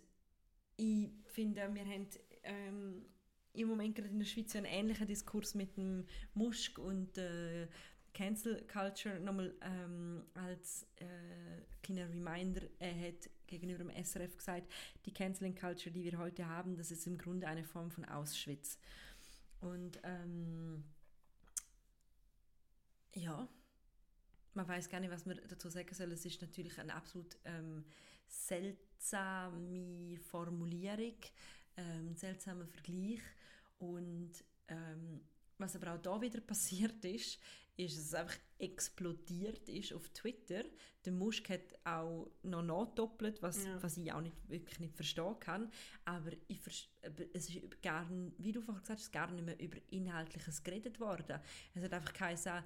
ich finde, wir haben ähm, im Moment gerade in der Schweiz einen ähnlichen Diskurs mit dem Musk und äh, Cancel Culture nochmal ähm, als äh, kleiner Reminder, er hat gegenüber dem SRF gesagt, die Canceling Culture, die wir heute haben, das ist im Grunde eine Form von Auschwitz. Und ähm, ja, man weiß gar nicht, was man dazu sagen soll. Es ist natürlich eine absolut ähm, seltsame Formulierung, ähm, seltsamer Vergleich. Und ähm, was aber auch da wieder passiert ist, ist, dass es einfach explodiert ist auf Twitter. Der Musk hat auch noch nachdoppelt, was, ja. was ich auch nicht, wirklich nicht verstehen kann. Aber ich, es ist gar, wie du vorhin gesagt hast, gar nicht mehr über Inhaltliches geredet worden. Es hat einfach geheißen,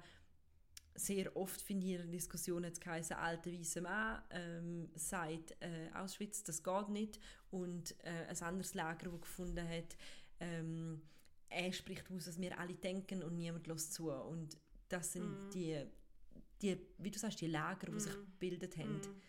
sehr oft finde ich in der Diskussion jetzt geheißen, alter weißer Mann ähm, sagt, äh, Auschwitz, das geht nicht. Und äh, ein anderes Lager, das gefunden hat, ähm, er spricht aus, was wir alle denken und niemand lässt zu. Und das sind mm. die, die, wie du sagst, die Lager, die mm. sich gebildet haben. Mm.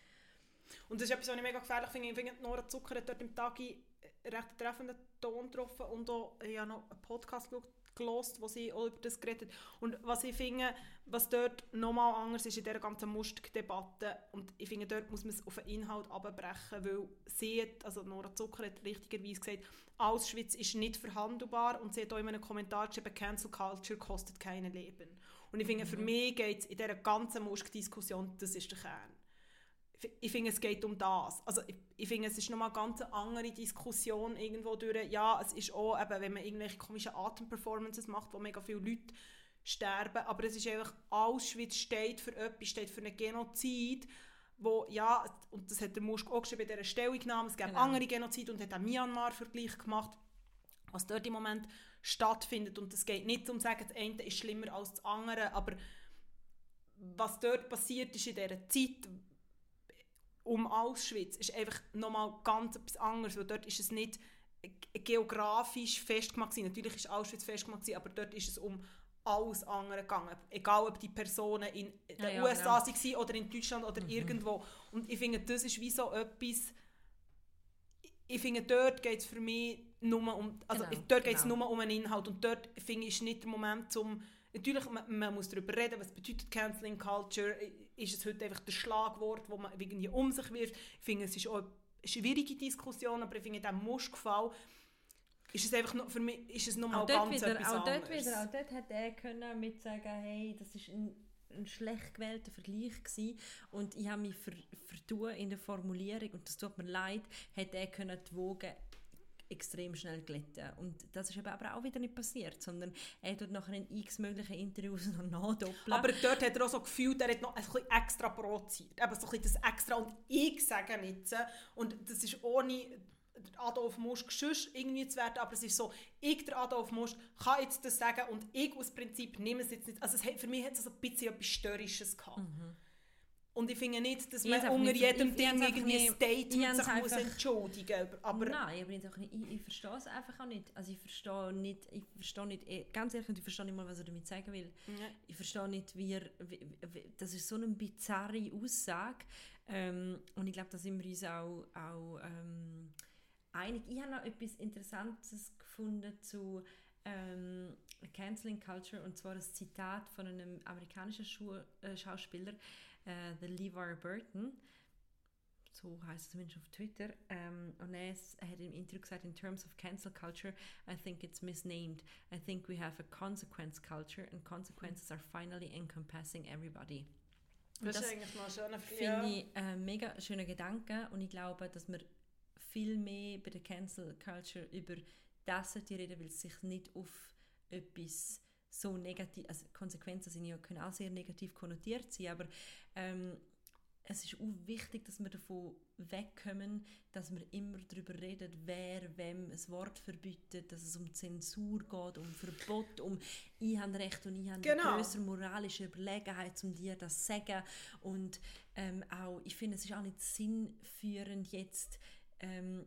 Und das ist etwas, was ich mega gefährlich finde. Ich finde, Nora Zucker hat dort im Tag einen recht treffenden Ton getroffen und auch, ich habe noch einen Podcast geschaut, gelost, wo sie auch über das geredet Und was ich finde, was dort nochmal anders ist in dieser ganzen Musk-Debatte, und ich finde, dort muss man es auf den Inhalt abbrechen, weil sie hat, also Nora Zucker hat richtigerweise gesagt, Auschwitz ist nicht verhandelbar und sie hat auch in einem Kommentar geschrieben, Cancel Culture kostet keine Leben. Und ich finde, mhm. für mich geht es in dieser ganzen Musk-Diskussion, das ist der Kern ich finde, es geht um das. Also ich, ich finde, es ist nochmal eine ganz andere Diskussion irgendwo durch. Ja, es ist auch, eben, wenn man irgendwelche komischen Atemperformances macht, wo mega viele Leute sterben, aber es ist einfach, Auschwitz steht für etwas, steht für einen Genozid, wo, ja, und das hat der Musk auch geschrieben bei dieser Stellungnahme, es gibt genau. andere Genozide und hat auch Myanmar-Vergleich gemacht, was dort im Moment stattfindet und es geht nicht um zu sagen, das eine ist schlimmer als das andere, aber was dort passiert ist in dieser Zeit, um Auschwitz ist einfach nochmal ganz etwas anderes, weil dort ist es nicht geografisch festgemacht Natürlich ist Auschwitz festgemacht aber dort ist es um alles andere gegangen. Egal, ob die Personen in den ja, ja, USA genau. waren oder in Deutschland oder mhm. irgendwo. Und ich finde, das ist wie so etwas... Ich finde, dort geht es für mich nur um... Also genau, dort geht es genau. nur um einen Inhalt. Und dort, finde ich, nicht der Moment, zum... Natürlich, man, man muss darüber reden, was bedeutet Canceling Culture ist es heute einfach das Schlagwort, das man irgendwie um sich wirft. Ich finde, es ist auch eine schwierige Diskussion, aber ich finde, in diesem Muskfall ist es einfach noch, für mich ist es nochmal ganz wieder, etwas auch anderes. Dort wieder, auch dort hätte er können mit sagen, hey, das ist ein, ein schlecht gewählter Vergleich gewesen und ich habe mich ver, vertun in der Formulierung und das tut mir leid, hätte er können die Wogen extrem schnell glätten. Und das ist aber auch wieder nicht passiert, sondern er tut nachher in x möglichen Interviews noch nachdoppeln. Aber dort hat er auch so gefühlt, er hat noch ein bisschen extra produziert. Eben so ein bisschen das extra und ich sage nicht. Und das ist ohne Adolf Musk sonst irgendwie zu werden, aber es ist so, ich, der Adolf Musk, kann jetzt das sagen und ich aus Prinzip nehme es jetzt nicht. Also es hat, für mich hat es so ein bisschen etwas Störrisches gehabt. Mhm. Und ich finde nicht, dass man unter nicht, jedem ich, Ding irgendwie ein Statement sich muss entschuldigen muss. Aber Nein, aber ich, ich, ich verstehe es einfach auch nicht. Also ich verstehe nicht, ich verstehe nicht, eh, ganz ehrlich, ich verstehe nicht mal, was er damit sagen will. Ja. Ich verstehe nicht, wie, er, wie, wie das ist so eine bizarre Aussage. Ähm, und ich glaube, da sind wir uns auch, auch ähm, einig. Ich habe noch etwas Interessantes gefunden zu ähm, Canceling Culture und zwar ein Zitat von einem amerikanischen Schu äh, Schauspieler, äh, der LeVar Burton, so heißt es zumindest auf Twitter, ähm, und er, hat im Interview gesagt, in terms of cancel culture, I think it's misnamed. I think we have a consequence culture and consequences are finally encompassing everybody. das, das ist eigentlich mal schon Finde ich ein mega schöner Gedanke und ich glaube, dass wir viel mehr bei der Cancel Culture über das reden, weil es sich nicht auf etwas so negativ, also Konsequenzen sind ja, können auch sehr negativ konnotiert sein, aber ähm, es ist auch wichtig, dass wir davon wegkommen, dass wir immer darüber reden, wer wem ein Wort verbietet, dass es um Zensur geht, um Verbot, um ich habe Recht und ich habe genau. eine größere moralische Überlegenheit, um dir das zu sagen. Und ähm, auch, ich finde, es ist auch nicht sinnführend jetzt ähm,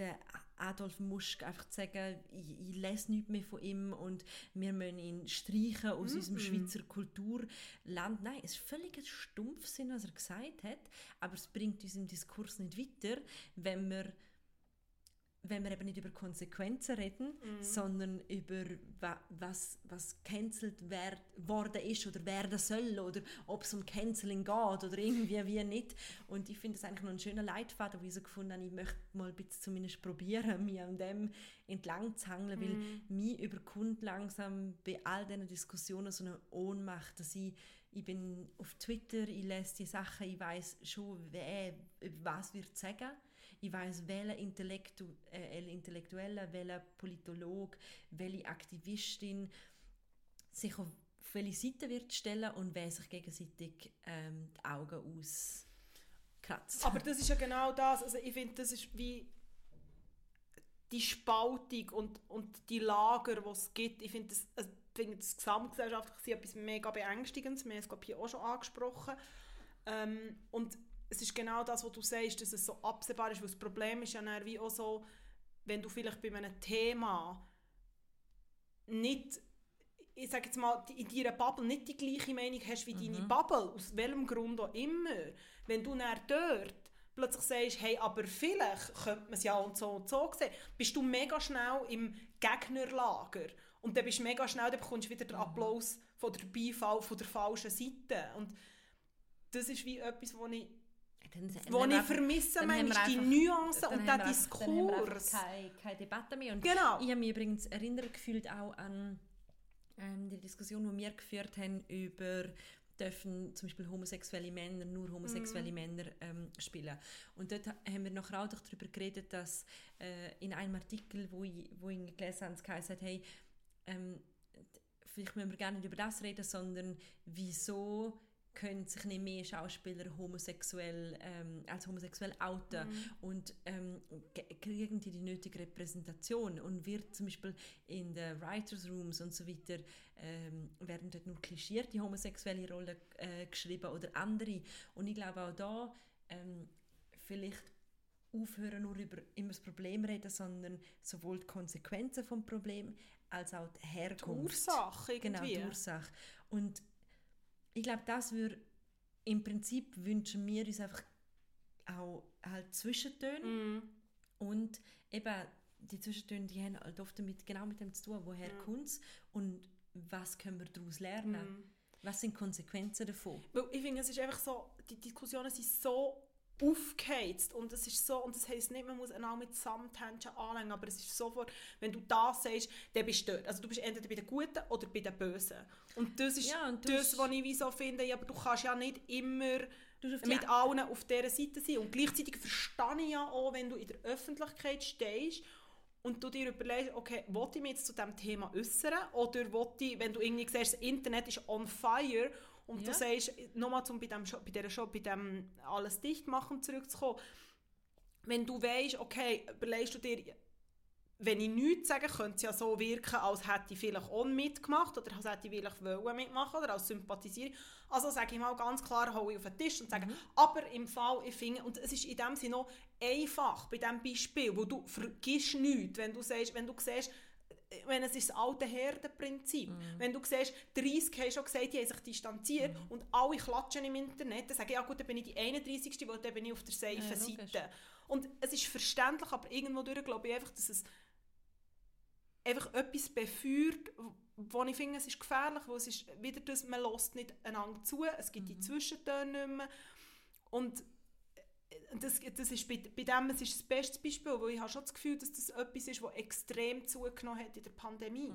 der Adolf Musk einfach zu sagen, ich, ich lese nichts mehr von ihm und wir müssen ihn streichen aus mm -hmm. unserem Schweizer Kulturland. Nein, es ist völlig ein Stumpfsinn, was er gesagt hat, aber es bringt uns im Diskurs nicht weiter, wenn wir wenn wir eben nicht über Konsequenzen reden, Mhm. sondern über wa was, was cancelled worden ist oder werden soll oder ob es um Canceling geht oder irgendwie wie nicht. Und ich finde das eigentlich noch ein schöner Leitfaden, wo ich so gefunden habe, ich möchte mal ein bisschen zumindest probieren, mich an dem entlang zu hangeln, weil Mhm. mir überkommt langsam bei all diesen Diskussionen so eine Ohnmacht, dass ich ich bin auf Twitter, ich lese die Sachen, ich weiß schon, wer was wird sagen. Ich weiß, welcher Intellektu äh, Intellektuelle, welcher Politolog, welche Aktivistin sich auf welche Seite wird stellen und wer sich gegenseitig ähm, die Augen auskratzt. Aber das ist ja genau das. Also ich finde, das ist wie die Spaltung und, und die Lager, die es gibt. Ich finde das, also ich finde das gesamtgesellschaftlich etwas mega Beängstigendes. Wir haben es hier auch schon angesprochen. Ähm, und es ist genau das, was du sagst, dass es so absehbar ist, weil das Problem ist ja dann wie auch so, wenn du vielleicht bei einem Thema nicht ich sage jetzt mal, in deiner Bubble nicht die gleiche Meinung hast wie deine Bubble, aus welchem Grund auch immer, wenn du dann dort plötzlich sagst, hey, aber vielleicht könnte man es ja und so und so sehen, bist du mega schnell im Gegnerlager. Und dann bist du mega schnell, dann bekommst du wieder den Applaus von der Beifall von der falschen Seite. Und das ist wie etwas, wo ich, Dann- haben ich vermisse, haben wir die dann und dann einfach Diskurs. Keine, keine Debatte mehr. Und Genau. Ich habe mich übrigens erinnert gefühlt auch an ähm, die Diskussion, die wir geführt haben über dürfen zum Beispiel homosexuelle Männer nur homosexuelle Männer ähm, spielen. Und dort ha- haben wir nachher auch darüber geredet, dass äh, in einem Artikel, wo ich, wo ich gelesen habe, es hat, hey, ähm, vielleicht müssen wir gar nicht über das reden, sondern wieso können sich nicht mehr Schauspieler homosexuell, ähm, als homosexuell outen und ähm, ge- kriegen die die nötige Repräsentation und wird zum Beispiel in den Writers Rooms und so weiter ähm, werden dort nur klischierte homosexuelle Rollen äh, geschrieben oder andere und ich glaube auch da ähm, vielleicht aufhören nur über immer das Problem reden, sondern sowohl die Konsequenzen vom Problem als auch die Herkunft. Ursache Genau, irgendwie. die Ursache. Und ich glaube, das würde im Prinzip wünschen wir uns einfach auch halt Zwischentöne Mhm. und eben die Zwischentöne, die haben halt oft damit, genau mit dem zu tun, woher kommt es und was können wir daraus lernen. Mhm. Was sind die Konsequenzen davon? Weil ich finde, es ist einfach so, die Diskussionen sind so aufgeheizt und es ist so, und das heisst nicht, man muss einander mit Samthändchen anlegen, aber es ist sofort, wenn du das sagst, dann bist du dort. Also du bist entweder bei den Guten oder bei den Bösen. Und das ist Ja, und das, was ich wie so finde, ja, aber du kannst ja nicht immer mit allen auf dieser Seite sein. Und gleichzeitig verstehe ich ja auch, wenn du in der Öffentlichkeit stehst und du dir überlegst, okay, wollte ich mich jetzt zu diesem Thema äußern oder wollte ich, wenn du irgendwie siehst, das Internet ist on fire und Ja. du sagst, nochmal zum bei, dem bei dieser Show, bei dem alles dicht machen zurückzukommen, wenn du weißt, okay, überlegst du dir, wenn ich nichts sage, könnte es ja so wirken, als hätte ich vielleicht auch mitgemacht oder als hätte ich vielleicht wollen mitmachen oder als sympathisiere. Also sage ich mal ganz klar, hole ich auf den Tisch und sage, aber im Fall, ich finde, und es ist in dem Sinne noch einfach bei diesem Beispiel, wo du vergisst nichts, wenn du sagst, wenn du siehst, wenn es ist das alte Herdenprinzip. Wenn du siehst, 30 haben schon gesagt, die haben sich distanziert und alle klatschen im Internet, dann sage ich, ja gut, dann bin ich die 31. weil dann bin ich auf der safe Ja. Seite. Und es ist verständlich, aber irgendwo durch glaube ich einfach, dass es einfach etwas beführt, wo ich finde, es ist gefährlich, wo es ist wieder das, man lässt nicht einander zu, es gibt die Zwischentöne nicht mehr. Und das, das ist bei, bei dem es ist das beste Beispiel, weil ich habe schon das Gefühl, dass das etwas ist, was extrem zugenommen hat in der Pandemie.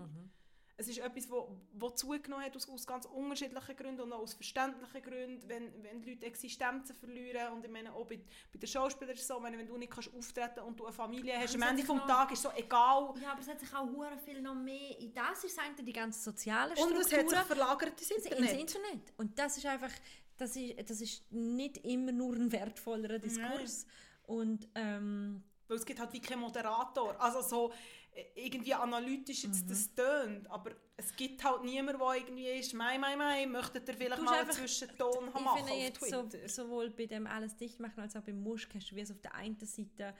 Es ist etwas, wo, wo zugenommen hat aus, aus ganz unterschiedlichen Gründen und auch aus verständlichen Gründen, wenn, wenn die Leute Existenzen verlieren und ich meine auch bei, bei den Schauspielern ist es so, wenn, wenn du nicht kannst auftreten und du eine Familie hast, am Ende vom noch- Tag ist so egal Ja, aber es hat sich auch hure viel noch mehr in das ist eigentlich die ganze soziale und Struktur. es hat sich verlagert ins ins Internet. Internet. Und das ist einfach, das ist, das ist nicht immer nur ein wertvollerer Diskurs. Und ähm, Weil es gibt halt wie keinen Moderator. Also so äh, irgendwie analytisch jetzt Mhm. das tönt, aber es gibt halt niemanden, der irgendwie ist, mei, mei, mei, möchtet ihr vielleicht mal einen Zwischenton ich machen finde auf jetzt so, Twitter? sowohl bei dem alles dicht machen als auch beim Musk hast du wie es auf der einen Seite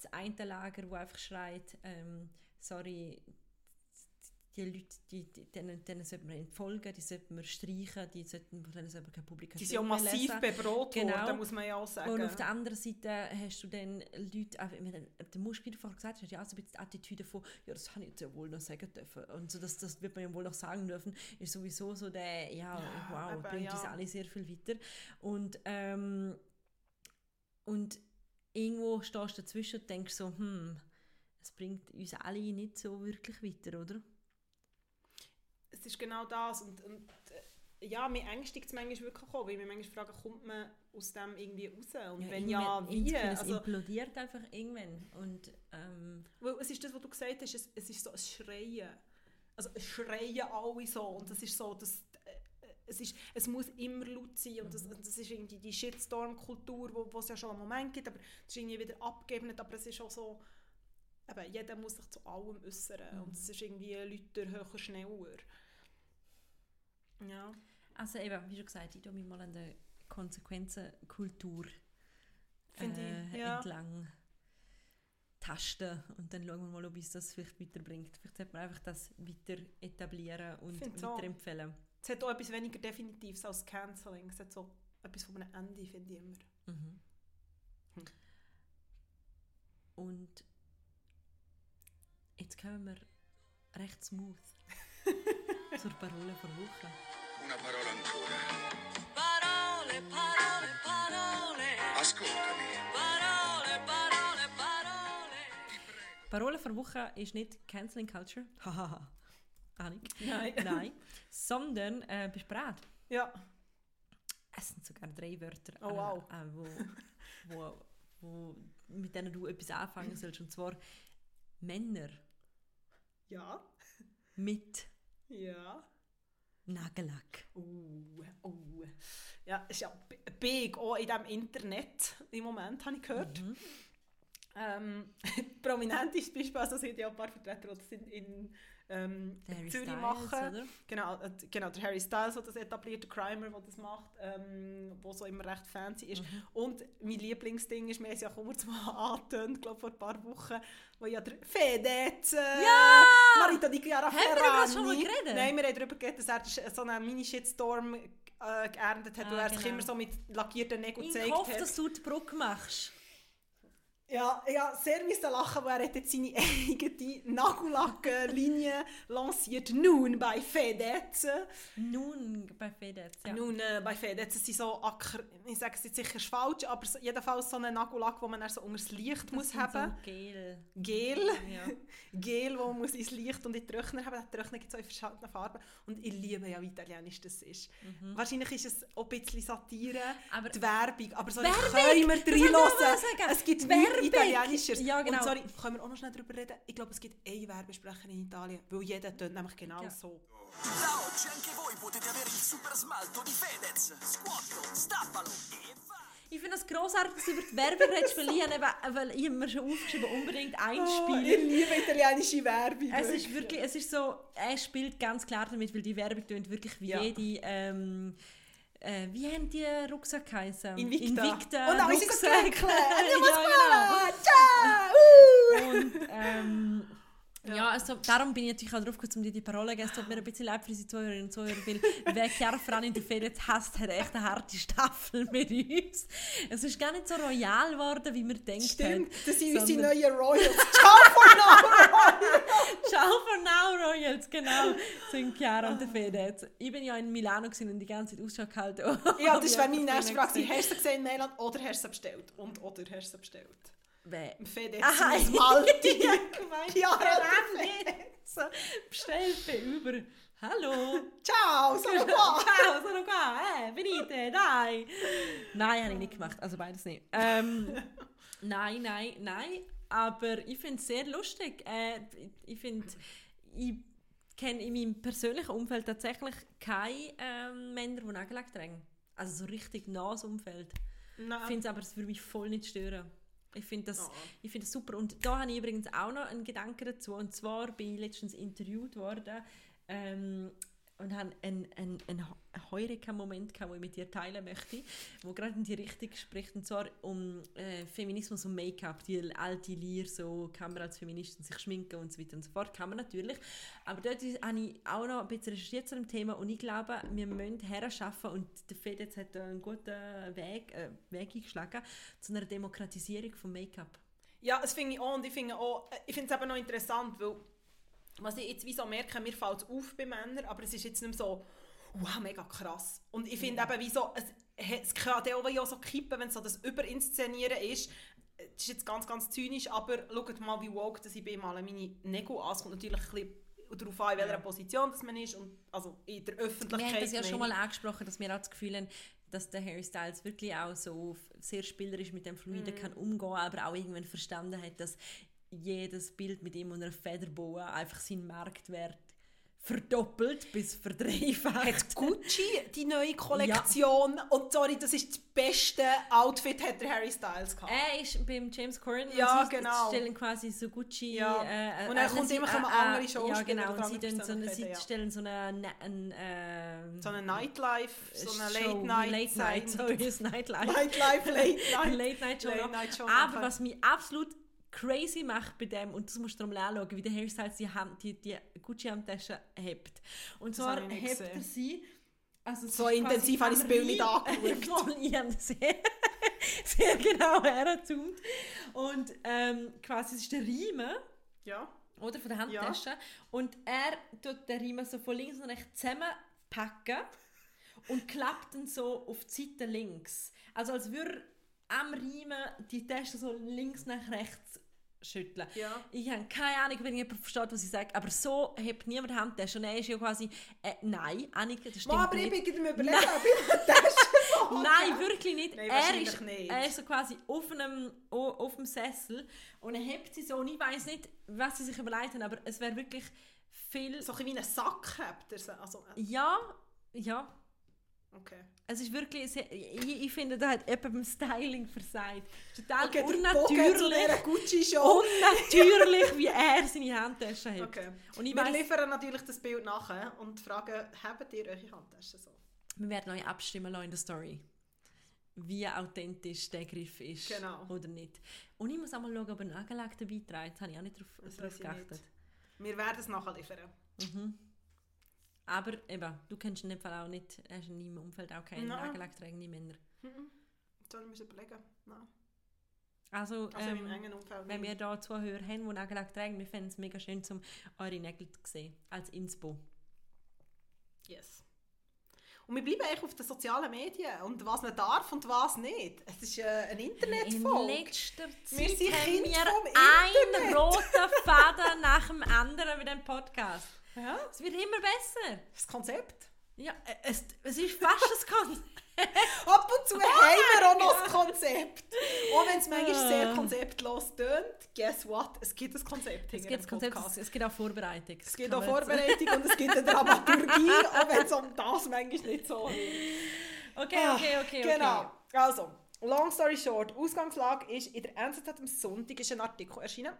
das eine Lager, wo einfach schreit, ähm, sorry, die Leute, die, die, denen, denen sollte man entfolgen, die sollte man streichen, die sollten, von denen sollte man keine Publikation Die sind ja massiv lesen. bedroht Genau. worden, muss man ja auch sagen. Und auf der anderen Seite hast du dann Leute, auch, der Musch, wie du vorher gesagt hast, ja, so ein bisschen die Attitüde von, ja, das habe ich jetzt ja wohl noch sagen dürfen. Und so, das, das wird man ja wohl noch sagen dürfen, ist sowieso so der, ja, wow, eben, bringt ja. uns alle sehr viel weiter. Und, ähm, und irgendwo stehst du dazwischen und denkst so, hm, es bringt uns alle nicht so wirklich weiter, oder? Ist genau das. Und, und äh, ja, mir ängstigt es manchmal wirklich auch, weil wir manchmal fragen, kommt man aus dem irgendwie raus? Und wenn ja, wie? Es Also, implodiert einfach irgendwann. Und, ähm, weil es ist das, was du gesagt hast, es, es ist so ein Schreien. Also es schreien alle so und das ist so, das, äh, es, ist, es muss immer laut sein und das, Mhm. das ist irgendwie die Shitstorm-Kultur, wo wo es ja schon einen Moment gibt, aber es ist irgendwie wieder abgebend, aber es ist auch so, eben, jeder muss sich zu allem äußern Mhm. und es ist irgendwie lauter, höher, schneller. Ja. Also eben, wie schon gesagt, ich tue mich mal an der Konsequenzenkultur äh, ich, ja. entlang tasten und dann schauen wir mal, ob uns das vielleicht weiterbringt. Vielleicht sollte man einfach das weiter etablieren und Finde so. weiterempfehlen. Es hat auch etwas weniger Definitives als Canceling. Es hat so etwas von einem Ende, finde ich immer. Mhm. Hm. Und jetzt kommen wir recht smooth zur Parole der Woche. Una parola ancora. Parole, parole, parole. Ascoltami. Parole, parole, parole. Parole der Woche ist nicht Canceling Culture, hahaha, Ahnung, Nein. nein, sondern äh, bist du bereit? Ja. Es sind sogar drei Wörter, Oh, wow. äh, äh, wo, wo, wo, mit denen du etwas anfangen sollst. Und zwar Männer Ja. mit Ja. Nagellack. Uh, uh. Ja, ist ja big, auch in diesem Internet im Moment, habe ich gehört. Mhm. Ähm, prominentes Beispiel, also sind ja ein paar Vertreter, die das in, in ähm, Zürich Styles, machen. oder? Genau, äh, genau, der Harry Styles, der das etabliert, der Crimer, der das macht, ähm, wo so immer recht fancy ist. Mhm. Und mein Lieblingsding ist, wir haben es ja kurz mal angetönt, glaube vor ein paar Wochen, wo ja der Fedez, äh, Ja! Marito di Chiara Haben wir Ferrani. schon mal geredet? Nein, wir haben darüber geredet, dass er das- so einen Mini-Shitstorm äh, geerntet hat, Ah, wo er sich genau. immer so mit lackierten Nägeln Ich gezeigt hoffe, hat. dass du die Brücke machst. Ja, ja, sehr müssen lachen, weil er hat jetzt seine eigene Nagellack-Linie lanciert. Nun bei Fedez. Nun bei Fedez, ja. Nun äh, bei Fedez sind so Acker, ich sage es jetzt sicher falsch, aber so, jedenfalls so einen Nagellack, wo man dann so unter das Licht muss sind haben. So Gel. Gel. Ja. Gel, wo man muss ins Licht und in den Trockner haben. Der Trockner gibt es auch in verschiedenen Farben. Und ich liebe ja, wie italienisch das ist. Wahrscheinlich ist es auch ein bisschen Satire, Mhm. Aber- die Werbung. Aber so Werbung! können wir Das ich sagen. Es gibt Werbung! Nichts Italienisches. Ja, genau. Und sorry, können wir auch noch schnell darüber reden? Ich glaube, es gibt eine Werbesprecherin in Italien, weil jeder tönt nämlich genau Ja. so. Da oggi anche voi potete avere il super smalto di Fedez. Scuotilo, stappalo e vai! Ich finde es grossartig, dass du über die Werbung redest, weil ich, habe eben, weil ich habe mir schon aufgeschrieben, unbedingt Oh, ich einspielen. liebe italienische Werbung. es ist wirklich, es ist so, er spielt ganz klar damit, weil die Werbung tönt wirklich wie Ja. jede, ähm, äh, wie haben die Rucksack geheißen? Invicta. Invicta Und alle sind so Rucksack. geckelt. ja, Ciao! genau. Und, ähm, ja. also darum bin ich natürlich auch drauf gekommen, um dir die Parole zu geben. Es tut mir ein bisschen leid für unsere Zuhörerinnen und Zuhörer, weil wer Chiara Ferrani in der Ferien hasst, hat echt eine harte Staffel mit uns. Es ist gar nicht so royal geworden, wie wir denken. Stimmt, das sind unsere neuen Royals. Ciao for now! Ciao for now, Royals, genau. Sind Chiara und der Fedez. Ich bin ja in Milano und die ganze Zeit Ausschau gehalten. Ja, das wäre meine nächste Frage. Hast du gesehen in Mailand oder hast du sie bestellt? Und oder hast du sie bestellt? Wer? Im Fedez, Aha, im Malti. ja, gemeint. Chiara Ferrani. Bestellt bei Uber. Hallo. Ciao, sono qua! Ciao, sono qua, eh, venite, dai. Nein, habe ich nicht gemacht, also beides nicht. Ähm, nein, nein, nein, aber ich finde es sehr lustig. Äh, ich finde, ich kenne in meinem persönlichen Umfeld tatsächlich keine ähm, Männer, die Nagellack tragen. Also so richtig nahes Umfeld. Ich finde es aber, würde mich voll nicht stören. Ich finde das, Oh. ich finde das super. Und da habe ich übrigens auch noch einen Gedanken dazu. Und zwar bin ich letztens interviewt worden ähm, und habe einen, einen, einen Heureka-Moment, gehabt, den ich mit dir teilen möchte, wo gerade in die Richtung spricht, und zwar um äh, Feminismus und Make-up, die alte Lehre, so kann man als Feministin sich schminken und so weiter und so fort, kann man natürlich, aber dort habe ich auch noch ein bisschen recherchiert zu dem Thema und ich glaube, wir müssen herschaffen und der Fedez hat da einen guten Weg, äh, Weg eingeschlagen zu einer Demokratisierung von Make-up. Ja, das finde ich auch und ich finde äh, es eben noch interessant, weil was ich jetzt wie so merke, mir fällt es auf bei Männern, aber es ist jetzt nicht mehr so, wow, mega krass. Und ich finde eben wie so, es, es kann auch auch so kippen, wenn so das Überinszenieren ist. Das ist jetzt ganz, ganz zynisch, aber schaut mal, wie woke dass ich bin, mal meine Nägel an. Es kommt natürlich ein bisschen darauf an, in welcher Position das man ist und also in der Öffentlichkeit. Wir haben das ja schon mal angesprochen, dass wir auch das Gefühl haben, dass der Harry Styles wirklich auch so sehr spielerisch mit dem Fluiden Mhm. kann umgehen, aber auch irgendwann verstanden hat, dass jedes Bild mit ihm und einer Federboa einfach seinen Marktwert verdoppelt bis verdreifacht. hat Gucci die neue Kollektion und sorry, das ist das beste Outfit hat der Harry Styles gehabt. Er ist beim James Corden Ja, und sie genau. stellen quasi so Gucci... Ja. Äh, Und dann äh, kommt sie- immer äh, äh, andere Ja, Schauspieler genau. Und sie, so eine, sie ja. stellen so eine... ein, äh, So eine Nightlife, so eine Show, Late Night, Late Night, sorry, Nightlife. Nightlife, Late Night, Late Night Show. Late Night Show Aber was mich absolut crazy macht bei dem, und das musst du mal anschauen, wie der Harry Styles die, Hand, die, die Gucci-Handtasche hebt. Und zwar ich nicht hebt gesehen. er sie... Also So intensiv habe ich das Bild nicht angeschaut. Ich habe das sehr, sehr genau hergezoomt. Und ähm, quasi es ist der Riemen, Ja. oder, von der Handtasche. Und er tut den Riemen so von links und rechts zusammenpacken und klappt ihn so auf die Seite links. Also als würde am Riemen die Tasche so links nach rechts schütteln. Ja. Ich habe keine Ahnung, wenn jemand versteht, was ich sage, aber so hebt niemand die Handtasche. Und er ist ja quasi, äh, nein, Annika, das stimmt Mal, aber ich nicht. bin mir überlegen, ob ich eine Tasche Nein, wirklich nicht. Nein, er, ist, nicht. er ist so quasi auf einem, auf dem Sessel und er hebt sie so und ich weiß nicht, was sie sich überlegt haben, aber es wäre wirklich viel... So ein wie einen Sack habt ihr sie. Also, äh, Ja, ja. okay. Es ist wirklich, ich, ich finde, da hat jemand beim Styling versagt. Total Okay, unnatürlich. Gucci-Show. Unnatürlich, wie er seine Handtasche hat. Okay. Und ich wir weiss- liefern natürlich das Bild nachher und fragen, habt ihr eure Handtaschen so? Wir werden euch abstimmen lassen in der Story. Wie authentisch der Griff ist Genau. oder nicht. Und ich muss auch mal schauen, ob ein Nagellack dabei trägt. Das habe ich auch nicht darauf, geachtet. Wir werden es nachher liefern. Aber eben, du kennst in dem Fall auch nicht, hast in deinem Umfeld auch keine Nein. nagellacktragenden Männer. Soll ich mir überlegen? Nein. Also, Also ähm, wenn wir da Zuhörer haben, die Nagellack tragen, wir fänden es mega schön, um eure Nägel zu sehen. Als Inspo. Yes. Und wir bleiben eigentlich auf den sozialen Medien und was man darf und was nicht. Es ist äh, ein In Internetfolge. letzter Wir Zeit sind haben Kind wir vom einen Internet. roten Faden nach dem anderen mit dem Podcast. Ja, Es wird immer besser. das Konzept. Ja, äh, es, es ist fast ein Konzept. Ab und zu haben wir auch noch das Konzept. Auch wenn es manchmal Ah. sehr konzeptlos tönt, guess what? Es gibt ein Konzept Es gibt, Konzept, Podcast. es gibt auch Vorbereitung. Es gibt auch Vorbereitung und es gibt eine Dramaturgie, auch wenn es um das manchmal nicht so ist. Okay, okay, okay. Genau. okay. Also, long story short, Ausgangslage ist, in der NZZ am Sonntag ist ein Artikel erschienen,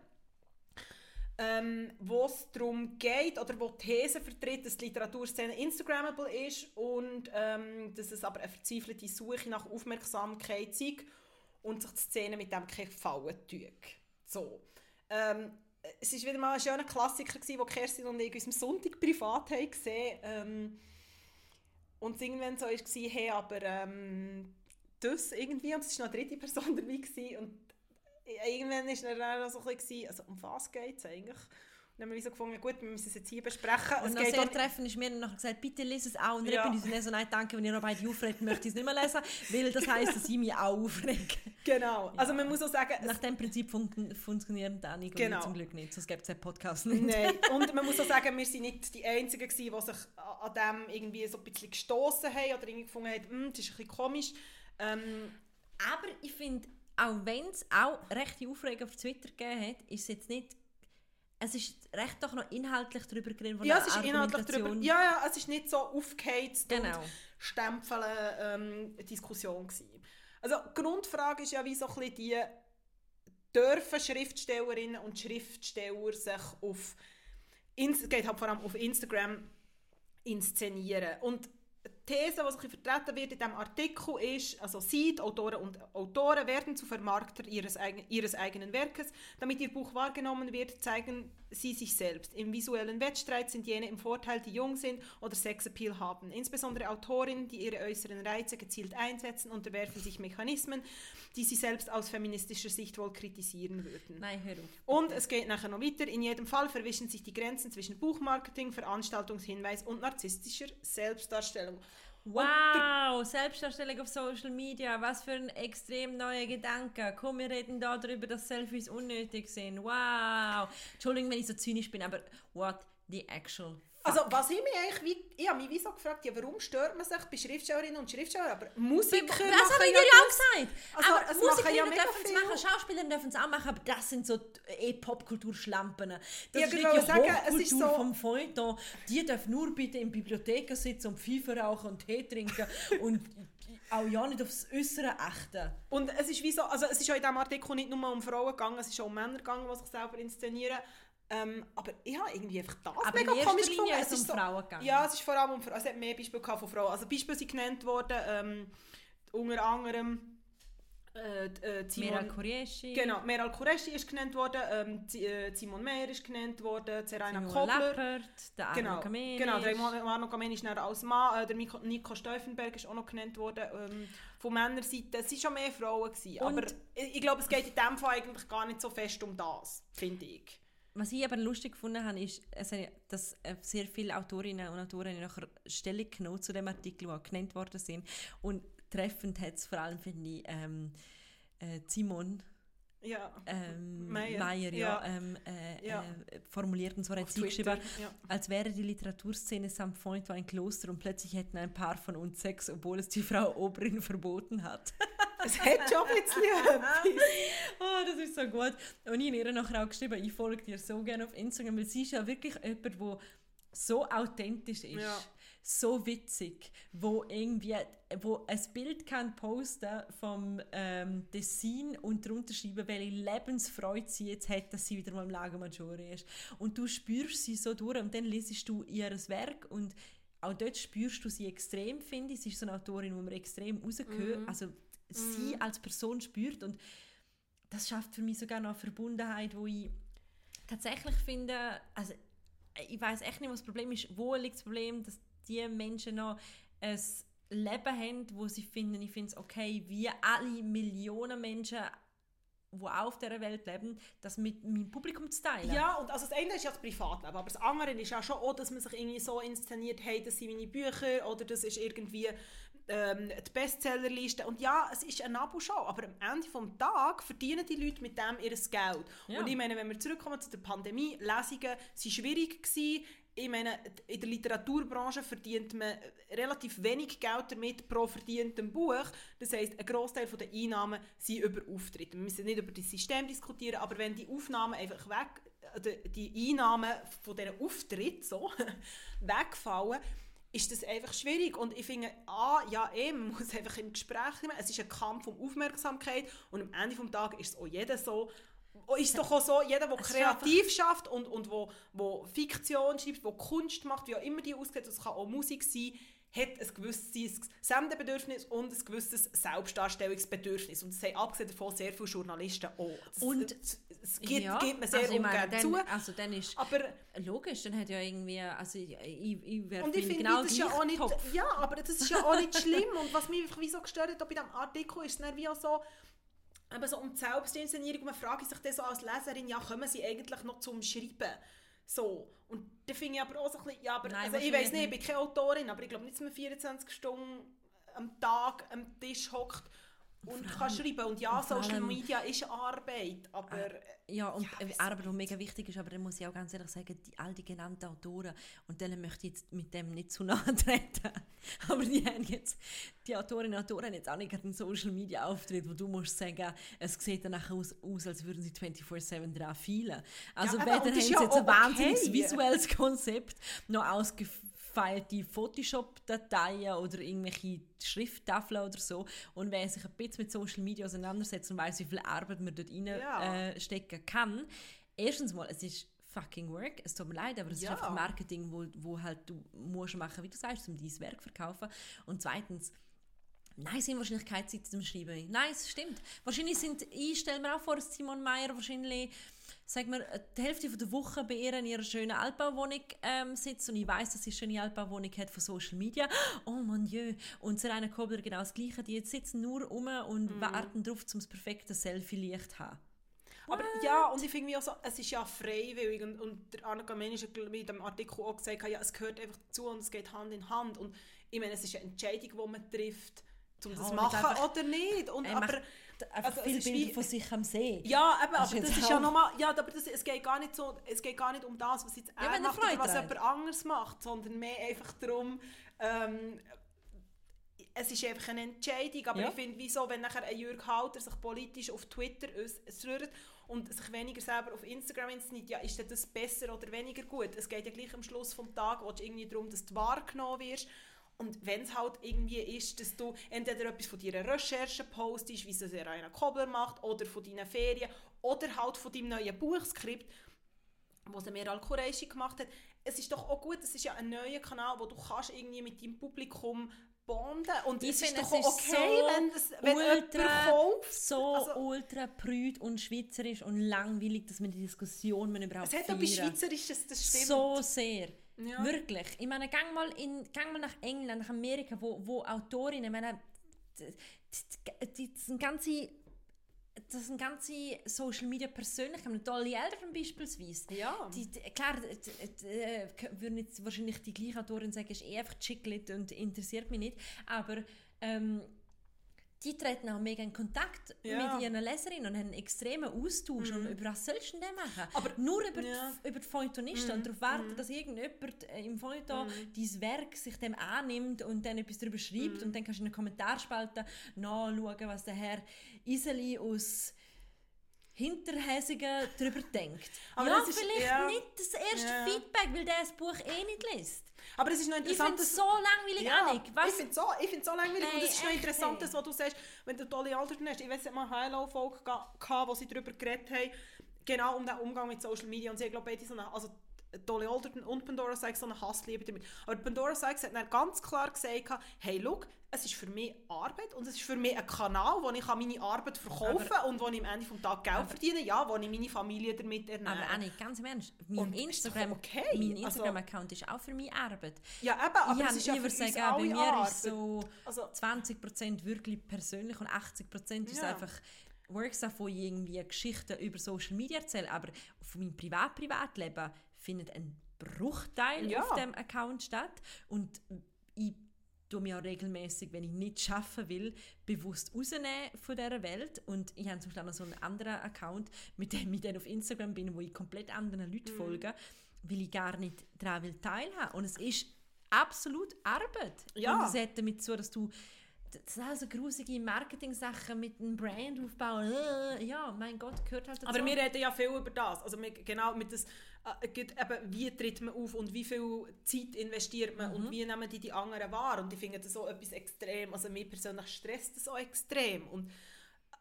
ähm, wo es darum geht, oder wo die These vertritt, dass die Literaturszene Instagrammable ist und ähm, dass es aber eine verzweifelte Suche nach Aufmerksamkeit sei und sich die Szene mit dem keinen Gefallen tue. So. Ähm, es war wieder mal ein schöner Klassiker, gewesen, den Kerstin und ich am Sonntag privat haben gesehen ähm, und es irgendwann so war, hey, aber ähm, das irgendwie, und es war noch eine dritte Person dabei gewesen, und irgendwann war er dann auch so ein bisschen, also um was geht es eigentlich? Und dann haben wir so gefunden, gut, wir müssen es jetzt hier besprechen. Und es noch geht sehr auch- treffend ist mir noch gesagt, bitte lese es auch. Und Ja. ja. bin ich so, nein, danke, wenn ihr noch beide aufregt, möchte ich es nicht mehr lesen, weil das heisst, dass ich mich auch aufrege. Genau, also man muss auch sagen, es Nach dem Prinzip fun funktionieren dann und Genau. wir zum Glück nicht, sonst gibt es den Podcast nicht. Nein, und man muss auch sagen, wir sind nicht die Einzigen gewesen, die sich an dem irgendwie so ein bisschen gestoßen haben oder irgendwie gefunden haben, «Hm, das ist ein bisschen komisch. Ähm, Aber ich finde, auch wenn es auch rechte Aufregung auf Twitter gegeben hat, ist es jetzt nicht... Es ist recht doch noch inhaltlich darüber geredet, von ja, es ist inhaltlich darüber, ja, ja, es ist nicht so aufgeheizt Genau. und stempeln ähm, Diskussion gewesen. Also die Grundfrage ist ja, wie so ein bisschen die dürfen Schriftstellerinnen und Schriftsteller sich auf Ins- es geht halt vor allem auf Instagram inszenieren. Und These, die sich vertreten wird in diesem Artikel, ist, also Sie, die Autoren und Autoren, werden zu Vermarkter ihres, ihres eigenen Werkes. Damit Ihr Buch wahrgenommen wird, zeigen Sie sich selbst. Im visuellen Wettstreit sind jene im Vorteil, die jung sind oder Sexappeal haben. Insbesondere Autorinnen, die ihre äußeren Reize gezielt einsetzen, unterwerfen sich Mechanismen, die sie selbst aus feministischer Sicht wohl kritisieren würden. Nein, hör auf. Und es geht nachher noch weiter. In jedem Fall verwischen sich die Grenzen zwischen Buchmarketing, Veranstaltungshinweis und narzisstischer Selbstdarstellung. Wow, Selbstdarstellung auf Social Media, was für ein extrem neuer Gedanke. Komm, wir reden da darüber, dass Selfies unnötig sind. Wow. Entschuldigung, wenn ich so zynisch bin, aber what the actual? Also was ich mich eigentlich, wie, ich habe mich wie so gefragt, ja, warum stört man sich bei Schriftstellerinnen und Schriftstellern, aber Musiker das machen habe ich ja dir ja auch gesagt. Also, aber ja Musikerinnen mega dürfen es machen, Schauspieler dürfen es auch machen, aber das sind so eh Popkulturschlampen. Das Ja, ist wollte die sagen, es ist so- vom Feuilleton. Die dürfen nur bitte in Bibliotheken sitzen und Pfeife rauchen und Tee trinken und auch ja nicht aufs Äußere achten. Und es ist wie so, also es ist ja in diesem Artikel nicht nur um Frauen gegangen, es ist auch um Männer gegangen, die sich selber inszenieren. Ähm, aber ich habe irgendwie einfach das Aber mega komisch gefunden. ist es um Frauen gegangen. Ja, es ist vor allem um Frauen. Es hat mehr Beispiele von Frauen. Also Beispiele sind genannt worden, ähm, unter anderem äh, äh, Simon... Meral Qureshi. Genau, Meral Qureshi ist genannt worden, ähm, Z- äh, Simon Meyer ist genannt worden, Zeraina Kobler. Leppert, der Arno Genau, Kamenisch. genau, der Arno Kamenisch ist als Mann, äh, der Nico, Nico Steuffenberg ist auch noch genannt worden, ähm, von Männerseite. Es waren schon mehr Frauen, gewesen, aber ich, ich glaube, es geht in dem Fall eigentlich gar nicht so fest um das, finde ich. Was ich aber lustig gefunden habe, ist, dass äh, sehr viele Autorinnen und Autoren nachher Stellung genommen zu dem Artikel, die genannt worden sind. Und treffend hat es vor allem, finde ich, ähm, äh, Simon Ja, ähm, Meyer, Meyer, ja, ja. ähm, äh, Ja. äh, formuliert. Und zwar hat sie geschrieben, als wäre die Literaturszene samt Freund ein Kloster und plötzlich hätten ein paar von uns Sex, obwohl es die Frau Oberin verboten hat. es hat schon ein bisschen etwas. Oh, das ist so gut. Und ich habe ihr nachher auch geschrieben, ich folge dir so gerne auf Instagram, weil sie ist ja wirklich jemand, der so authentisch ist. So witzig, wo irgendwie, wo ein Bild kann posten vom ähm, Tessin und darunter schreiben, welche Lebensfreude sie jetzt hat, dass sie wieder mal im Lago Maggiore ist. Und du spürst sie so durch und dann lesest du ihr Werk und auch dort spürst du sie extrem, finde ich. Sie ist so eine Autorin, wo man extrem rausgehört, also sie als Person spürt und das schafft für mich sogar noch eine Verbundenheit, wo ich tatsächlich finde, also ich weiß echt nicht, was das Problem ist. Wo liegt das Problem, dass die Menschen noch ein Leben haben, wo sie finden, ich finde es okay, wie alle Millionen Menschen, die auch auf dieser Welt leben, das mit meinem Publikum zu teilen. Ja, und also das eine ist ja das Privatleben, aber das andere ist ja schon auch, dass man sich irgendwie so inszeniert, hey, das sind meine Bücher oder das ist irgendwie ähm, die Bestsellerliste. Und ja, es ist eine Abo-Show, aber am Ende des Tages verdienen die Leute mit dem ihr Geld. Ja. Und ich meine, wenn wir zurückkommen zu der Pandemie, Lesungen waren schwierig gewesen. Ich meine, in der Literaturbranche verdient man relativ wenig Geld damit pro verdientem Buch. Das heisst, ein Großteil der Einnahmen sind über Auftritte. Wir müssen nicht über das System diskutieren, aber wenn die Aufnahmen einfach weg, die Einnahmen von diesen Auftritten so, wegfallen, ist das einfach schwierig. Und ich finde, ah, ja, eh, man muss einfach im Gespräch nehmen. Es ist ein Kampf um Aufmerksamkeit und am Ende des Tages ist es auch jeder so, ist es doch auch so, jeder, der ist kreativ schafft und, und wo, wo Fiktion schreibt, wo Kunst macht, wie auch immer die aussieht, das kann auch Musik sein, hat ein gewisses Sendebedürfnis und ein gewisses Selbstdarstellungsbedürfnis. Und das haben abgesehen davon sehr viele Journalisten auch. Das, Und- das, das gibt, Ja, gibt man sehr also ungern dann, zu. Also dann ist Aber logisch, dann hat ja irgendwie, also ich, ich, ich finde, genau das ist ja auch nicht, Topf. ja, aber das ist ja auch nicht schlimm. Und was mich einfach wie so gestört hat, bei diesem Artikel, ist es wie auch so, eben so um die Selbstinszenierung. Man fragt sich dann so als Leserin, ja, kommen sie eigentlich noch zum Schreiben? So. Und da finde ich aber auch so ein bisschen, ja, aber Nein, also ich weiß nicht, ich bin keine Autorin, aber ich glaube nicht, dass man 24 Stunden am Tag am Tisch hockt und kann schreiben. Und ja, Social Media ist Arbeit, aber... äh, Ja, und Ja, ja, Arbeit, die mega wichtig ist, aber dann muss ich auch ganz ehrlich sagen, die, all die genannten Autoren, und denen möchte ich jetzt mit dem nicht zu nahe treten, aber die haben jetzt, die Autorinnen und Autoren haben jetzt auch nicht gerade einen Social Media Auftritt, wo du musst sagen, es sieht danach aus, aus als würden sie 24-7 dran feilen. Also Ja, weder haben sie ist jetzt ja ein okay. wahnsinniges visuelles Konzept, noch ausgefeilte Photoshop-Dateien oder irgendwelche Schrifttafeln oder so. Und wer sich ein bisschen mit Social Media auseinandersetzt und weiß, wie viel Arbeit man dort Ja. rein äh, stecken kann, erstens mal, es ist fucking work. Es tut mir leid, aber es Ja. ist einfach Marketing, wo, wo halt du musst machen, wie du sagst, um dein Werk zu verkaufen. Und zweitens, Nein, sind wahrscheinlich keine Zeit zum Schreiben. Nein, es stimmt. Wahrscheinlich sind, ich stelle mir auch vor, Simon Meyer wahrscheinlich, sagen wir, die Hälfte der Woche bei ihr in ihrer schönen Altbauwohnung ähm, sitzt und ich weiß, dass sie eine schöne Altbauwohnung hat von Social Media. Oh mon Dieu. Und Serena Kobler genau das Gleiche. Die sitzen nur rum und Mhm. warten darauf, um das perfekte Selfie-Licht zu haben. Aber ja, und ich finde auch so, es ist ja freiwillig und, und der Anna Kamenisch hat in dem Artikel auch gesagt, ja, es gehört einfach dazu und es geht Hand in Hand und ich meine, es ist eine Entscheidung, die man trifft, um das Ja, zu und machen oder nicht. Und, Er aber, einfach also, viele Bilder von sich am See. ja, eben, Das aber das ist ja auch- nochmal, ja, aber das, es, geht gar nicht so, es geht gar nicht um das, was jetzt wenn er macht oder was jemand anderes macht, sondern mehr einfach darum, ähm, es ist einfach eine Entscheidung, aber Ja. ich finde, wieso, wenn nachher ein Jürg Halter sich politisch auf Twitter äußert und sich weniger selber auf Instagram inszeniert, ja, ist das besser oder weniger gut? Es geht ja gleich am Schluss vom Tag wo irgendwie darum, dass du wahrgenommen wirst und wenn es halt irgendwie ist, dass du entweder etwas von deiner Recherche postest, wie es der Rainer Kobler macht, oder von deinen Ferien, oder halt von deinem neuen Buchskript, was der Meral Kureishi gemacht hat. Es ist doch auch gut, es ist ja ein neuer Kanal, wo du kannst irgendwie mit deinem Publikum bonden und Ich es finde, ist es doch auch ist okay, so wenn, das, wenn ultra- kauft. so Also- ultra prüd und schweizerisch und langweilig, dass man die Diskussion man überhaupt Es hat etwas. Schweizerisches, das stimmt. So sehr. Ja. Wirklich. Ich meine, gang mal, in, gang mal nach England, nach Amerika, wo, wo Autorinnen, ich meine, die, sind ganze das sind ganze Social Media Persönlichkeiten, Dolly Elder beispielsweise. Ja. Die, die, klar, die, äh, würden jetzt wahrscheinlich die gleiche Autorin sagen, ist eh einfach Chicklit und interessiert mich nicht. Aber ähm, die treten auch mega in Kontakt Ja. mit ihren Leserinnen und haben einen extremen Austausch. Und über was sollst du denn machen? Aber- Nur über, Ja. die, über die Feuilletonisten und darauf warten, dass irgendjemand äh, im Feuilleton dein Werk sich dem annimmt und dann etwas darüber schreibt und dann kannst du in den Kommentarspalte nachschauen, was der Herr Iseli aus Hinterhäsigen darüber denkt. Aber ja, das ist- vielleicht ja. nicht das erste. Feedback, weil der das Buch eh nicht liest. Aber es ist noch Ich interessant, finde es so langweilig, Ja, Annik. ich Was? finde es so, ich find's so langweilig und Ey, es ist noch interessant, ey. das, was du sagst, wenn du Dolly Alderton hast. Ich weiß, es mal eine Hello-Folge gehabt, wo sie darüber geredet haben, genau um den Umgang mit Social Media und sie haben, glaube ich, so eine, also Dolly Alderton und Pandora Sykes so eine Hassliebe damit. Aber Pandora Sykes hat dann ganz klar gesagt, hey, look, es ist für mich Arbeit und es ist für mich ein Kanal, wo ich meine Arbeit verkaufen kann und wo ich am Ende des Tages Geld verdiene, ja, wo ich meine Familie damit ernähre. Aber Annik, ganz im Ernst, mein Und ist doch Instagram, okay. mein Also- Instagram-Account ist auch für mich Arbeit. ja, eben, aber ich es ist ja für sagen, bei mir Arbeit. ist so Also- 20% wirklich persönlich und 80% ist Ja. einfach Works, wo ich irgendwie Geschichten über Social Media erzähle, aber von meinem Privat-Privatleben findet ein Bruchteil Ja. auf dem Account statt und ich tue mich auch regelmäßig, wenn ich nicht schaffen will, bewusst rausnehmen von dieser Welt. Und ich habe zum Beispiel auch noch so einen anderen Account, mit dem ich dann auf Instagram bin, wo ich komplett anderen Leuten Mhm. folge, weil ich gar nicht daran will teilhaben. Und es ist absolut Arbeit. Ja. Und es hat damit zu, dass du das sind also grusige Marketing-Sachen mit einem Brandaufbau. Äh, Ja, mein Gott, gehört halt dazu. Aber wir reden ja viel über das. Also wir, genau mit das, äh, geht eben, wie tritt man auf und wie viel Zeit investiert man Mhm. und wie nehmen die die anderen wahr. Und ich finde das so etwas extrem, also mir persönlich stresst das so extrem. Und,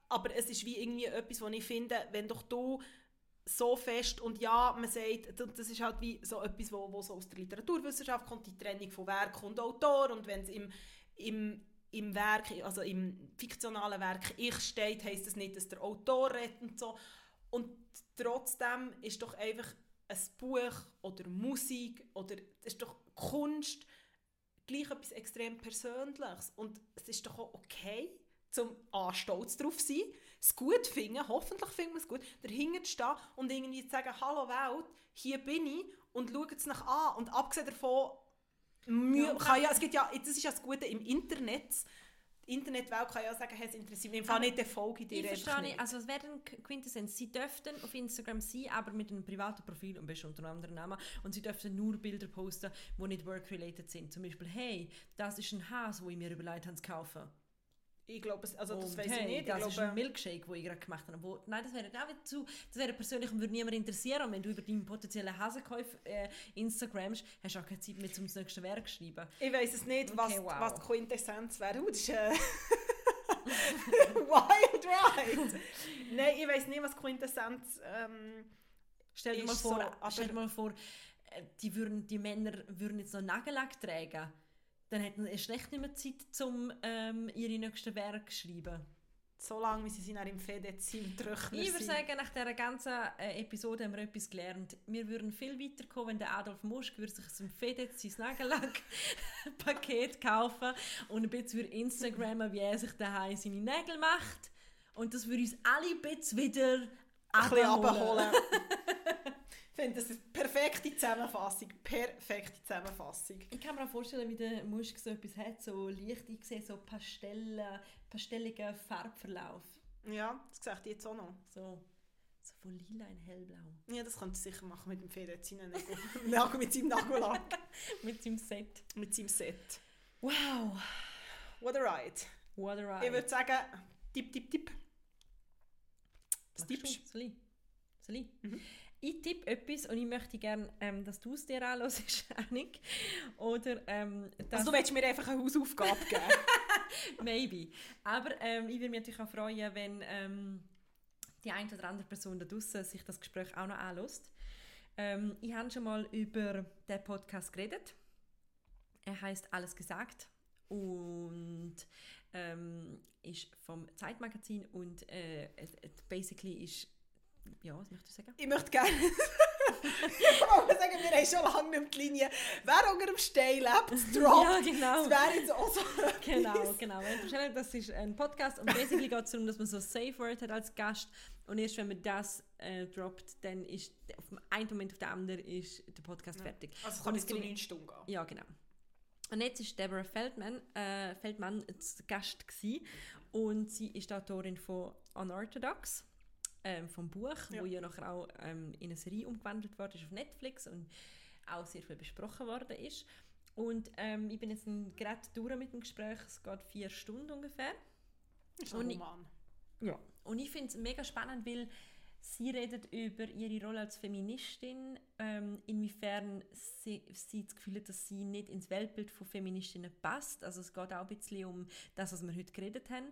aber es ist wie irgendwie etwas, was ich finde, wenn doch du so fest und ja, man sagt, das ist halt wie so etwas, wo, wo so aus der Literaturwissenschaft kommt, die Trennung von Werk und Autor und wenn es im, im, im Werk, also im fiktionalen Werk ich steht, heisst das nicht, dass der Autor redet und so. Und trotzdem ist doch einfach ein Buch oder Musik oder ist doch Kunst gleich etwas extrem Persönliches und es ist doch auch okay, zum A, stolz drauf sein, es gut finden, hoffentlich finden wir es gut, dahinter zu stehen und irgendwie zu sagen, hallo Welt, hier bin ich und schaut es nach an. Und abgesehen davon, Mühe, kann ja, es gibt ja, das ist ja das Gute im Internet, die Internetwelt kann ja sagen, hey, es interessiert mich im Fall nicht, der folge ich dir Ich verstehe nicht. Also es wäre eine Quintessenz. Sie dürften auf Instagram sein, aber mit einem privaten Profil, am besten unter einem anderen Namen. Und sie dürften nur Bilder posten, die nicht work-related sind. Zum Beispiel, hey, das ist ein Haus, wo ich mir überlegt habe zu kaufen. Ich glaube, es- also das Und weiß ich nicht. das ich ist glaube, ein Milkshake, den ich gerade gemacht habe. Wo, nein, das wäre auch zu, das wäre persönlich und würde niemand interessieren. Und wenn du über deinen potenziellen Hasenkäufe äh, Instagramst, hast du auch keine Zeit mehr, um das nächste Werk zu schreiben. Ich weiß es nicht, was, Okay, wow. was die Quintessenz wäre. Uh, das ist äh, wild right. Nein, ich weiß nicht, was Quintessenz ähm, Stell dir Ist mal vor, so, stell dir mal vor äh, die, würden, die Männer würden jetzt noch Nagellack tragen. Dann hätten sie erst recht nicht mehr Zeit, um ähm, ihre nächsten Werke zu schreiben. So lange, wie sie sind auch im Fedez im Trockner Ich würde sagen, nach dieser ganzen äh, Episode haben wir etwas gelernt. Wir würden viel weiterkommen, wenn der Adolf Musk würde sich zum Fedez sein Nagellack-Paket kaufen und ein bisschen würde Instagrammen, wie er sich daheim seine Nägel macht. Und das würde uns alle ein bisschen wieder ein bisschen runterholen. abholen. ich finde, das ist eine perfekte Zusammenfassung. Perfekte Zusammenfassung. Ich kann mir auch vorstellen, wie der Musk so etwas hat, so leicht eingesehen, so Pastellen, pastelliger Farbverlauf. Ja, das sagt jetzt auch noch. So, so von lila in hellblau. Ja, das könnte er sicher machen mit dem Fedez seinen Nägel. Nagel- mit seinem Nagellack. Mit seinem Set. mit seinem Set. Wow, What a ride. what a ride. Ich würde sagen, tipp, tipp, tipp. Du? tippst ich? Soll ich? Mhm. Ich tippe etwas und ich möchte gerne, ähm, dass du es dir anhörst, Annik. Oder ähm, dass, Also du willst mir einfach eine Hausaufgabe geben? maybe. Aber ähm, ich würde mich natürlich auch freuen, wenn ähm, die eine oder andere Person da draußen sich das Gespräch auch noch anlässt. Ähm, ich habe schon mal über den Podcast geredet. Er heißt Alles gesagt und ähm, ist vom Zeitmagazin und äh, basically ist ja, was möchtest du sagen? Ich möchte gerne... ich wollte sagen, wir haben schon lange nicht die Linie. Wer unter dem Stein lebt, droppt. Ja, genau. Das wäre jetzt auch so Genau, genau. Das ist ein Podcast und basically geht es darum, dass man so ein Safe Word hat als Gast und erst wenn man das äh, droppt, dann ist auf dem einen Moment auf den anderen ist der Podcast fertig. Also kann es zu 9 Stunden gehen. Ja, genau. Und jetzt ist Deborah Feldman, äh, Feldmann zu Gast gsi und sie ist die Autorin von Unorthodox, ähm, vom Buch, Ja. wo ja nachher auch ähm, in eine Serie umgewandelt worden ist auf Netflix und auch sehr viel besprochen worden ist. Und ähm, ich bin jetzt gerade durch mit dem Gespräch, es geht vier Stunden ungefähr. Ist ein Und ich- Roman. Ja. Und ich finde es mega spannend, weil sie redet über ihre Rolle als Feministin, ähm, inwiefern sie, sie das Gefühl hat, dass sie nicht ins Weltbild von Feministinnen passt. Also es geht auch ein bisschen um das, was wir heute geredet haben.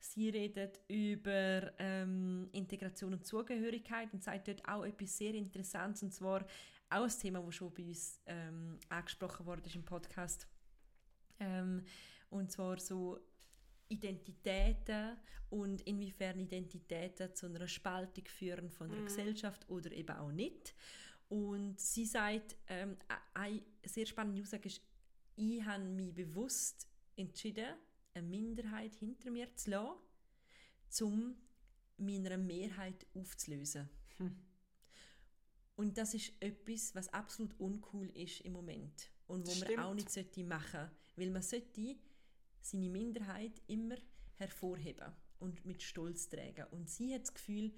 Sie redet über ähm, Integration und Zugehörigkeit und sagt dort auch etwas sehr Interessantes, und zwar auch ein Thema, das schon bei uns ähm, angesprochen worden ist im Podcast. Ähm, und zwar so Identitäten und inwiefern Identitäten zu einer Spaltung führen von einer Gesellschaft oder eben auch nicht. Und sie sagt, ähm, eine sehr spannende Aussage ist, ich habe mich bewusst entschieden, eine Minderheit hinter mir zu lassen, um meiner Mehrheit aufzulösen. Und das ist etwas, was absolut uncool ist im Moment und wo man Stimmt. auch nicht sollte machen, weil man sollte seine Minderheit immer hervorheben und mit Stolz tragen. Und sie hat das Gefühl,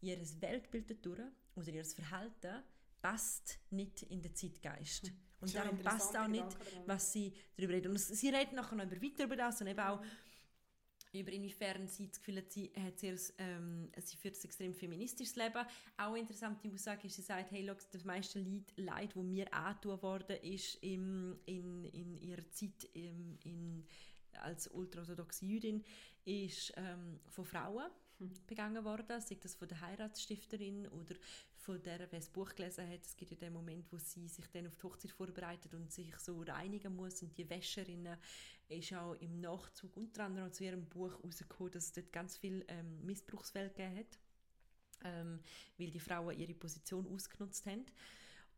ihr Weltbild dadurch oder ihr Verhalten passt nicht in den Zeitgeist. Hm. Ist ein darum passt auch nicht, was sie darüber redet. Und sie redet nachher noch über weiter über das und eben auch über inwiefern sie das Gefühl hat, sie, hat sehr, ähm, sie führt ein extrem feministisches Leben. Auch eine interessante Aussage ist, sie sagt, hey, look, das meiste Leid, Leid, das mir angetan worden ist im, in, in ihrer Zeit im, in, als ultraorthodoxe Jüdin, ist ähm, von Frauen begangen worden, sei das von der Heiratsstifterin oder von der, wer das Buch gelesen hat. Es gibt ja den Moment, wo sie sich dann auf die Hochzeit vorbereitet und sich so reinigen muss und die Wäscherinnen ist auch im Nachzug unter anderem zu ihrem Buch herausgekommen, dass es dort ganz viele ähm, Missbrauchsfälle gegeben hat, ähm, weil die Frauen ihre Position ausgenutzt haben.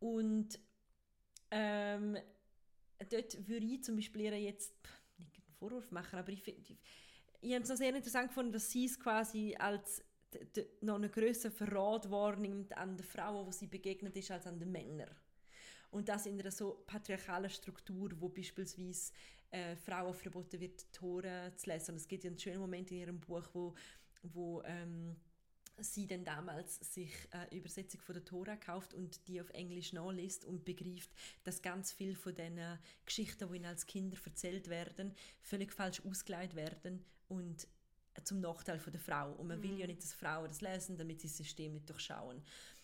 Und ähm, dort würde ich zum Beispiel jetzt nicht einen Vorwurf machen, aber ich, find- ich, habe es noch sehr interessant gefunden, dass sie es quasi als noch einen grösseren Verrat wahrnimmt an den Frauen, wo sie begegnet ist, als an den Männern. Und das in einer so patriarchalen Struktur, wo beispielsweise äh, Frauen verboten wird, Tore zu lesen. Und es gibt ja einen schönen Moment in ihrem Buch, wo, wo ähm, sie dann damals sich eine Übersetzung von der Tora kauft und die auf Englisch nachliest und begreift, dass ganz viel von den Geschichten, die ihnen als Kinder erzählt werden, völlig falsch ausgelegt werden und zum Nachteil von der Frau. Und man will ja nicht, dass Frauen das lesen, damit sie das System nicht durchschauen.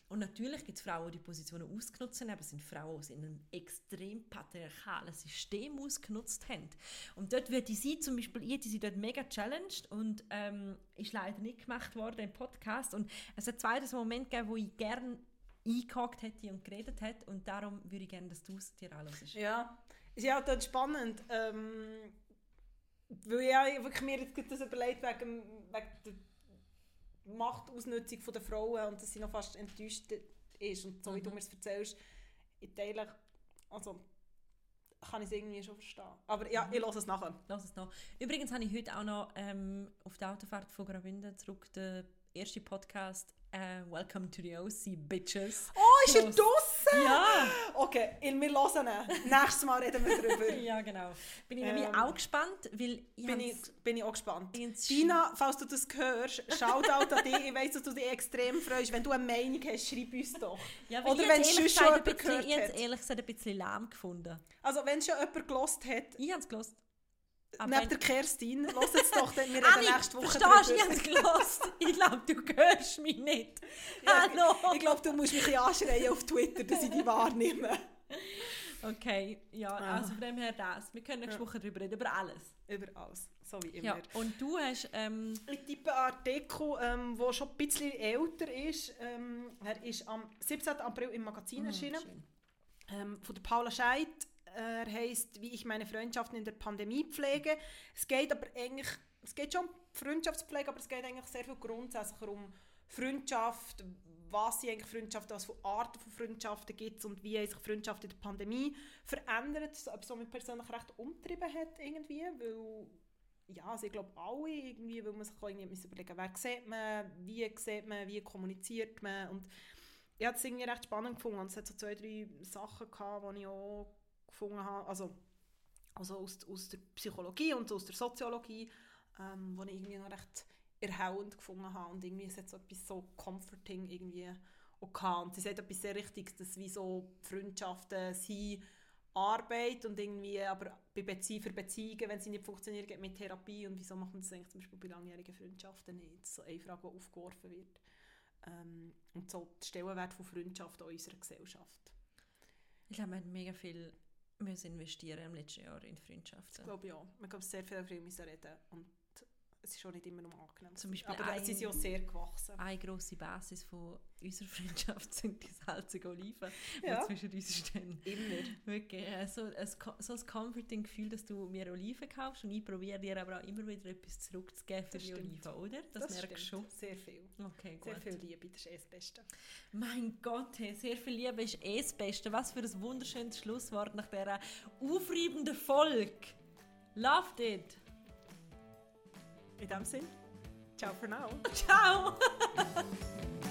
Und natürlich gibt es Frauen, die die Positionen ausgenutzt haben, aber es sind Frauen, die in einem extrem patriarchalen System ausgenutzt haben. Und dort wird die sie zum Beispiel, ich hätte sie dort mega challenged und ähm, ist leider nicht gemacht worden im Podcast. Und es hat zwei so Momente gegeben, wo ich gerne eingehakt hätte und geredet hat. Und darum würde ich gerne, dass du es dir anhörst. Ja, ist ja dann spannend. Ähm, weil ich ja wirklich mir jetzt das überlegt wegen, wegen der Machtausnutzung der Frauen und dass sie noch fast enttäuscht ist. Und so wie du mir es erzählst, ich teile, also kann ich es irgendwie schon verstehen. Aber ja, ich lasse es nachher. Lass es noch. Übrigens habe ich heute auch noch ähm, auf der Autofahrt von Graubünden zurück den ersten Podcast äh, Welcome to the OC, Bitches. Oh, ist er Los. draussen? Ja! Okay, wir hören ihn. Nächstes Mal reden wir darüber. ja, genau. Bin ich nämlich Ähm, auch gespannt, weil ich bin, ich, bin ich auch gespannt. Dina, falls du das hörst, Shoutout an dich. Ich weiss, dass du dich extrem freust. Wenn du eine Meinung hast, schreib uns doch. Ja, Oder wenn es schon jemand bisschen- gehört ich hab's hat. ehrlich gesagt ein bisschen lahm gefunden. Also wenn schon jemand gelost hat, Ich habe es gelost. Neben der Kerstin, lass es doch, denn wir reden Anni, nächste Woche verstehst du, ich drüber. habe es. Ich glaube, du hörst mich nicht. Hallo. Ich glaube, du musst mich anschreien auf Twitter, dass ich dich wahrnehme. Okay, ja, Ah. also von dem her das. Wir können nächste Woche darüber reden, über alles. Über alles, so wie immer. Ja, und du hast... Ähm, Ich tippe einen Artikel, ähm, der schon ein bisschen älter ist. Ähm, er ist am 17. April im Magazin erschienen. schön. ähm, von der Paula Scheid. Er heißt Wie ich meine Freundschaften in der Pandemie pflege. Es geht aber eigentlich, es geht schon um Freundschaftspflege, aber es geht eigentlich sehr viel grundsätzlich um Freundschaft, was sind eigentlich Freundschaften, was für Arten von Freundschaften gibt es und wie sich Freundschaften in der Pandemie verändert, etwas, was mich persönlich recht umtrieben hat irgendwie, weil ja, also ich glaube alle irgendwie, weil man sich irgendwie überlegen wer sieht man, wie sieht man, wie kommuniziert man und ich habe es irgendwie recht spannend gefunden und es hat so zwei, drei Sachen gehabt, die ich auch gefunden habe, also, also aus, aus der Psychologie und aus der Soziologie, ähm, die ich irgendwie noch recht erhellend gefunden habe und irgendwie es hat so etwas so comforting irgendwie auch gehabt. und sie sagt etwas sehr Richtiges, dass wie so Freundschaften sind Arbeit und irgendwie, aber bei Bezie für Beziehungen, wenn sie nicht funktionieren, geht mit Therapie und wieso macht man das eigentlich zum Beispiel bei langjährigen Freundschaften nicht? Das ist so eine Frage, die aufgeworfen wird. Ähm, und so der Stellenwert von Freundschaft in unserer Gesellschaft. ich glaube, wir haben mega viel müssen investieren im letzten Jahr in Freundschaften. Ich glaube ja, man kann sehr viel darüber reden und es ist auch nicht immer nur angenehm. Zum Beispiel aber sie sind ja ein- sehr gewachsen. Eine grosse Basis von unserer Freundschaft sind die salzigen Oliven, die Ja. zwischen uns stehen. Immer. Wirklich, äh, so ein, so ein comforting Gefühl, dass du mir Oliven kaufst und ich probiere dir aber auch immer wieder etwas zurückzugeben für Das die stimmt. Oliven, oder? Das, merkst du schon. Sehr viel. Okay, gut. Sehr viel Liebe, das ist eh das Beste. Mein Gott, hey, sehr viel Liebe ist eh das Beste. Was für ein wunderschönes Schlusswort nach dieser aufreibenden Folge. Loved it. In dem Sinn, ciao for now. Ciao.